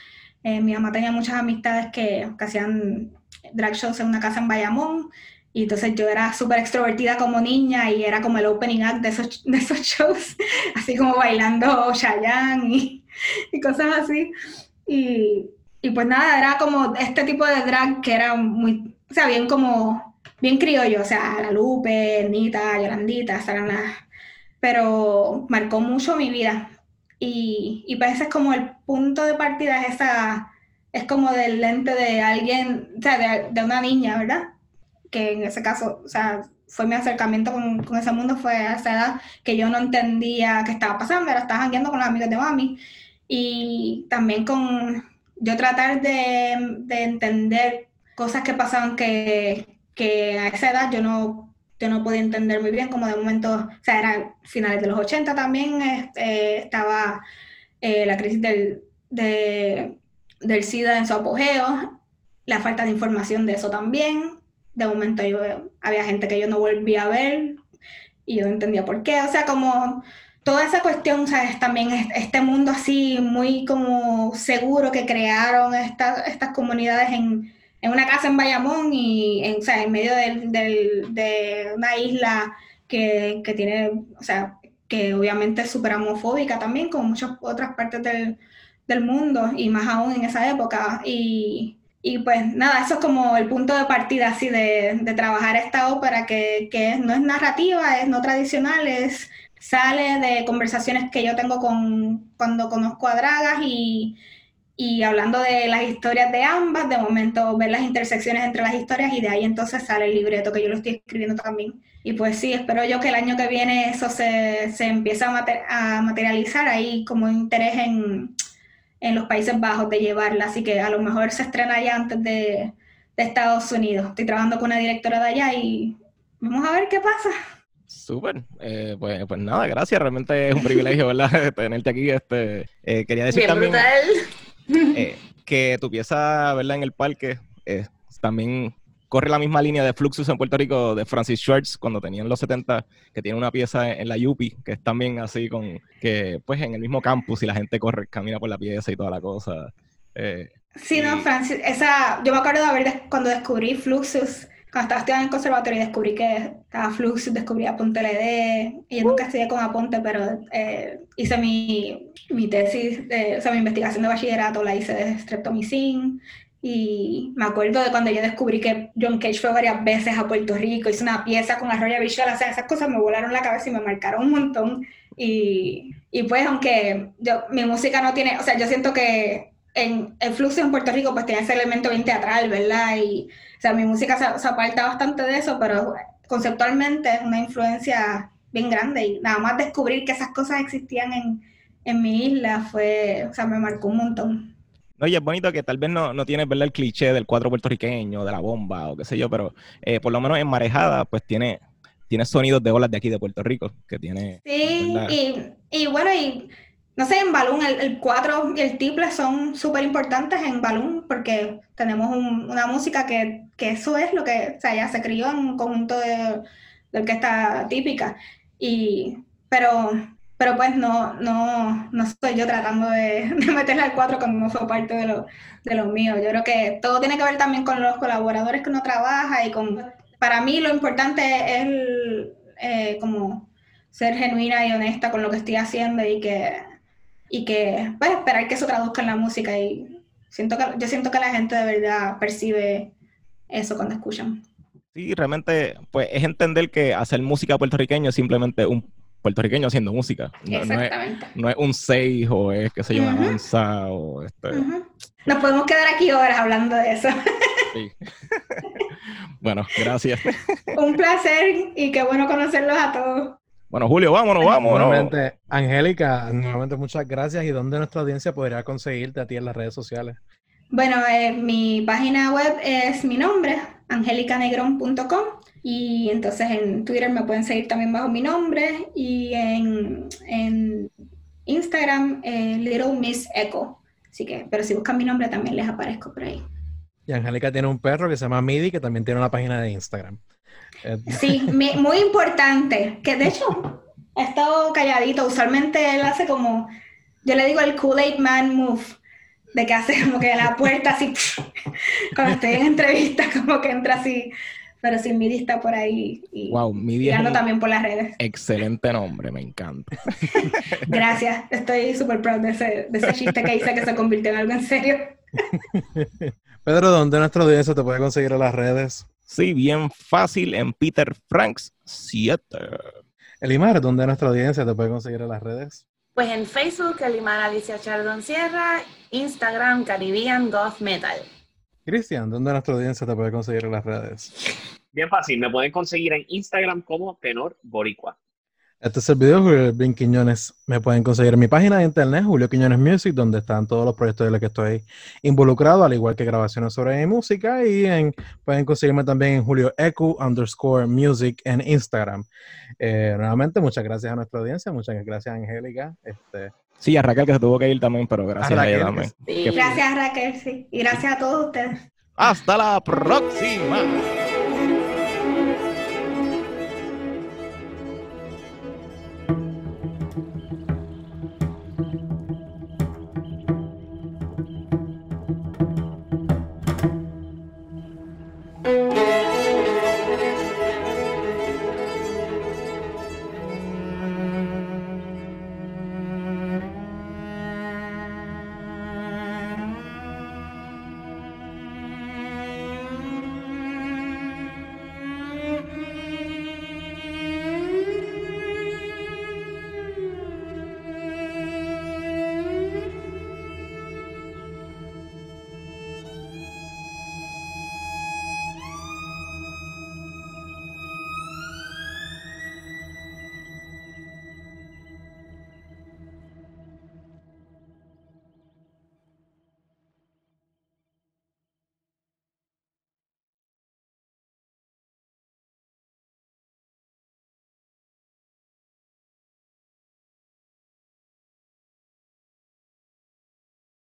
mi mamá tenía muchas amistades que, que hacían drag shows en una casa en Bayamón. Y entonces yo era súper extrovertida como niña y era como el opening act de esos, de esos shows, así como bailando Chayanne y, y cosas así. Y, y, pues nada, era como este tipo de drag que era muy, o sea, bien como, bien criollo, o sea, la Lupe, Nita, Yolandita, las... Pero marcó mucho mi vida. Y, y pues ese es como el punto de partida, es esa, es como del lente de alguien, o sea, de, de una niña, ¿verdad? que en ese caso, o sea, fue mi acercamiento con, con, ese mundo, fue a esa edad que yo no entendía qué estaba pasando, era estaba jangueando con los amigos de mami y también con yo tratar de, de entender cosas que pasaban que, que, a esa edad yo no, yo no podía entender muy bien, como de momento, o sea, era finales de los 80 también, este, estaba eh, la crisis del, de, del SIDA en su apogeo, la falta de información de eso también, de momento había gente que yo no volvía a ver y yo no entendía por qué. O sea, como toda esa cuestión, ¿sabes? También este mundo así muy como seguro que crearon estas comunidades en, en, una casa en Bayamón y en, o en medio del, de una isla que, que, tiene, o sea, que obviamente es súper homofóbica también, como muchas otras partes del, del mundo y más aún en esa época. Y, y pues nada, eso es como el punto de partida así de, de trabajar esta ópera que, que, no es narrativa, es no tradicional, es, sale de conversaciones que yo tengo con, cuando conozco a Dragas y, y hablando de las historias de ambas, de momento ver las intersecciones entre las historias y de ahí entonces sale el libreto que yo lo estoy escribiendo también. Y pues sí, espero yo que el año que viene eso se, se empiece a, materializar ahí como interés en en los Países Bajos de llevarla, así que a lo mejor se estrena ya antes de, Estados Unidos. Estoy trabajando con una directora de allá y vamos a ver qué pasa. Súper, eh, pues, pues, nada, gracias, realmente es un privilegio, ¿verdad? Tenerte aquí. Este, eh, quería decir también eh, que tu pieza, ¿verdad? En el parque también corre la misma línea de Fluxus en Puerto Rico de Francis Schwartz cuando tenían los 70, que tiene una pieza en la Yupi, que es también así con que pues en el mismo campus y la gente corre, camina por la pieza y toda la cosa. Eh, sí, no, Francis, esa, yo me acuerdo de haber cuando descubrí Fluxus, cuando estaba estudiando en el conservatorio descubrí que estaba Fluxus, descubrí Aponte LD, y yo nunca estudié con Aponte, pero eh, hice mi, mi tesis, de, o sea, mi investigación de bachillerato la hice de streptomycin, y me acuerdo de cuando yo descubrí que John Cage fue varias veces a Puerto Rico, hizo una pieza con Arroyo Visual, o sea, esas cosas me volaron la cabeza y me marcaron un montón. Y, y pues, aunque yo, mi música no tiene, o sea, yo siento que en el flujo en Puerto Rico pues tiene ese elemento bien teatral, ¿verdad? Y, o sea, mi música se, se aparta bastante de eso, pero conceptualmente es una influencia bien grande y nada más descubrir que esas cosas existían en, en mi isla fue, o sea, me marcó un montón. Oye, es bonito que tal vez no, no tienes el cliché del cuatro puertorriqueño, de la bomba o qué sé yo, pero eh, por lo menos en Marejada, pues tiene, tiene sonidos de olas de aquí de Puerto Rico, que tiene... Sí, y, bueno, y no sé, en Balloon el 4 y el triple son súper importantes en Balloon porque tenemos una música que, que, eso es lo que, o ya se crió en un conjunto de, de orquesta típica. Y, pero pero pues no, no, no estoy yo tratando de, de meterle al cuatro cuando no fue parte de lo, de lo mío. Yo creo que todo tiene que ver también con los colaboradores que uno trabaja y con, para mí lo importante es eh, como ser genuina y honesta con lo que estoy haciendo y que, y que pues esperar que eso traduzca en la música y siento que, yo siento que la gente de verdad percibe eso cuando escuchan. Sí, realmente, pues es entender que hacer música puertorriqueña es simplemente un puertorriqueño haciendo música. No, Exactamente. No es, un 6 o es, qué sé yo, una danza o este... Nos podemos quedar aquí horas hablando de eso. Sí. bueno, gracias. un placer y qué bueno conocerlos a todos. Bueno, Julio, vámonos, vámonos. Nuevamente, Angélica, nuevamente muchas gracias. ¿Y dónde nuestra audiencia podría conseguirte a ti en las redes sociales? Bueno, eh, mi página web es mi nombre, angelicanegron.com. Y entonces en Twitter me pueden seguir también bajo mi nombre. Y en, en Instagram, eh, Little Miss Echo. Así que, pero si buscan mi nombre también les aparezco por ahí. Y Angélica tiene un perro que se llama Midi, que también tiene una página de Instagram. Eh, Sí, mi- muy importante. Que de hecho, ha estado calladito. Usualmente él hace como, yo le digo el Kool-Aid Man move, de que hace como que la puerta así, cuando estoy en entrevista, como que entra así. Pero sí, Midi está por ahí y Wow, Midi es también por las redes. excelente nombre, me encanta. Gracias, estoy súper proud de ese, de ese chiste que hice que se convirtió en algo en serio. Pedro, ¿dónde nuestra audiencia te puede conseguir en las redes? Sí, bien fácil en Peter Franks 7. Elimar, ¿dónde nuestra audiencia te puede conseguir en las redes? Pues en Facebook, Elimar Alicia Chardon Sierra, Instagram, Caribbean Goth Metal. Cristian, ¿dónde nuestra audiencia te puede conseguir en las redes? Bien fácil, me pueden conseguir en Instagram como Tenor Boricua. Este es el video Julio Elvin Quiñones. Me pueden conseguir en mi página de internet, Julio Quiñones Music, donde están todos los proyectos de los que estoy involucrado, al igual que grabaciones sobre mi música. Y en, pueden conseguirme también en Julio Ecu underscore music en Instagram. Eh, nuevamente, muchas gracias a nuestra audiencia, muchas gracias Angélica. Este, Sí, a Raquel que se tuvo que ir también, pero gracias A a, ella también. Sí. Gracias Raquel, sí. Y gracias a todos ustedes. Hasta la próxima. Música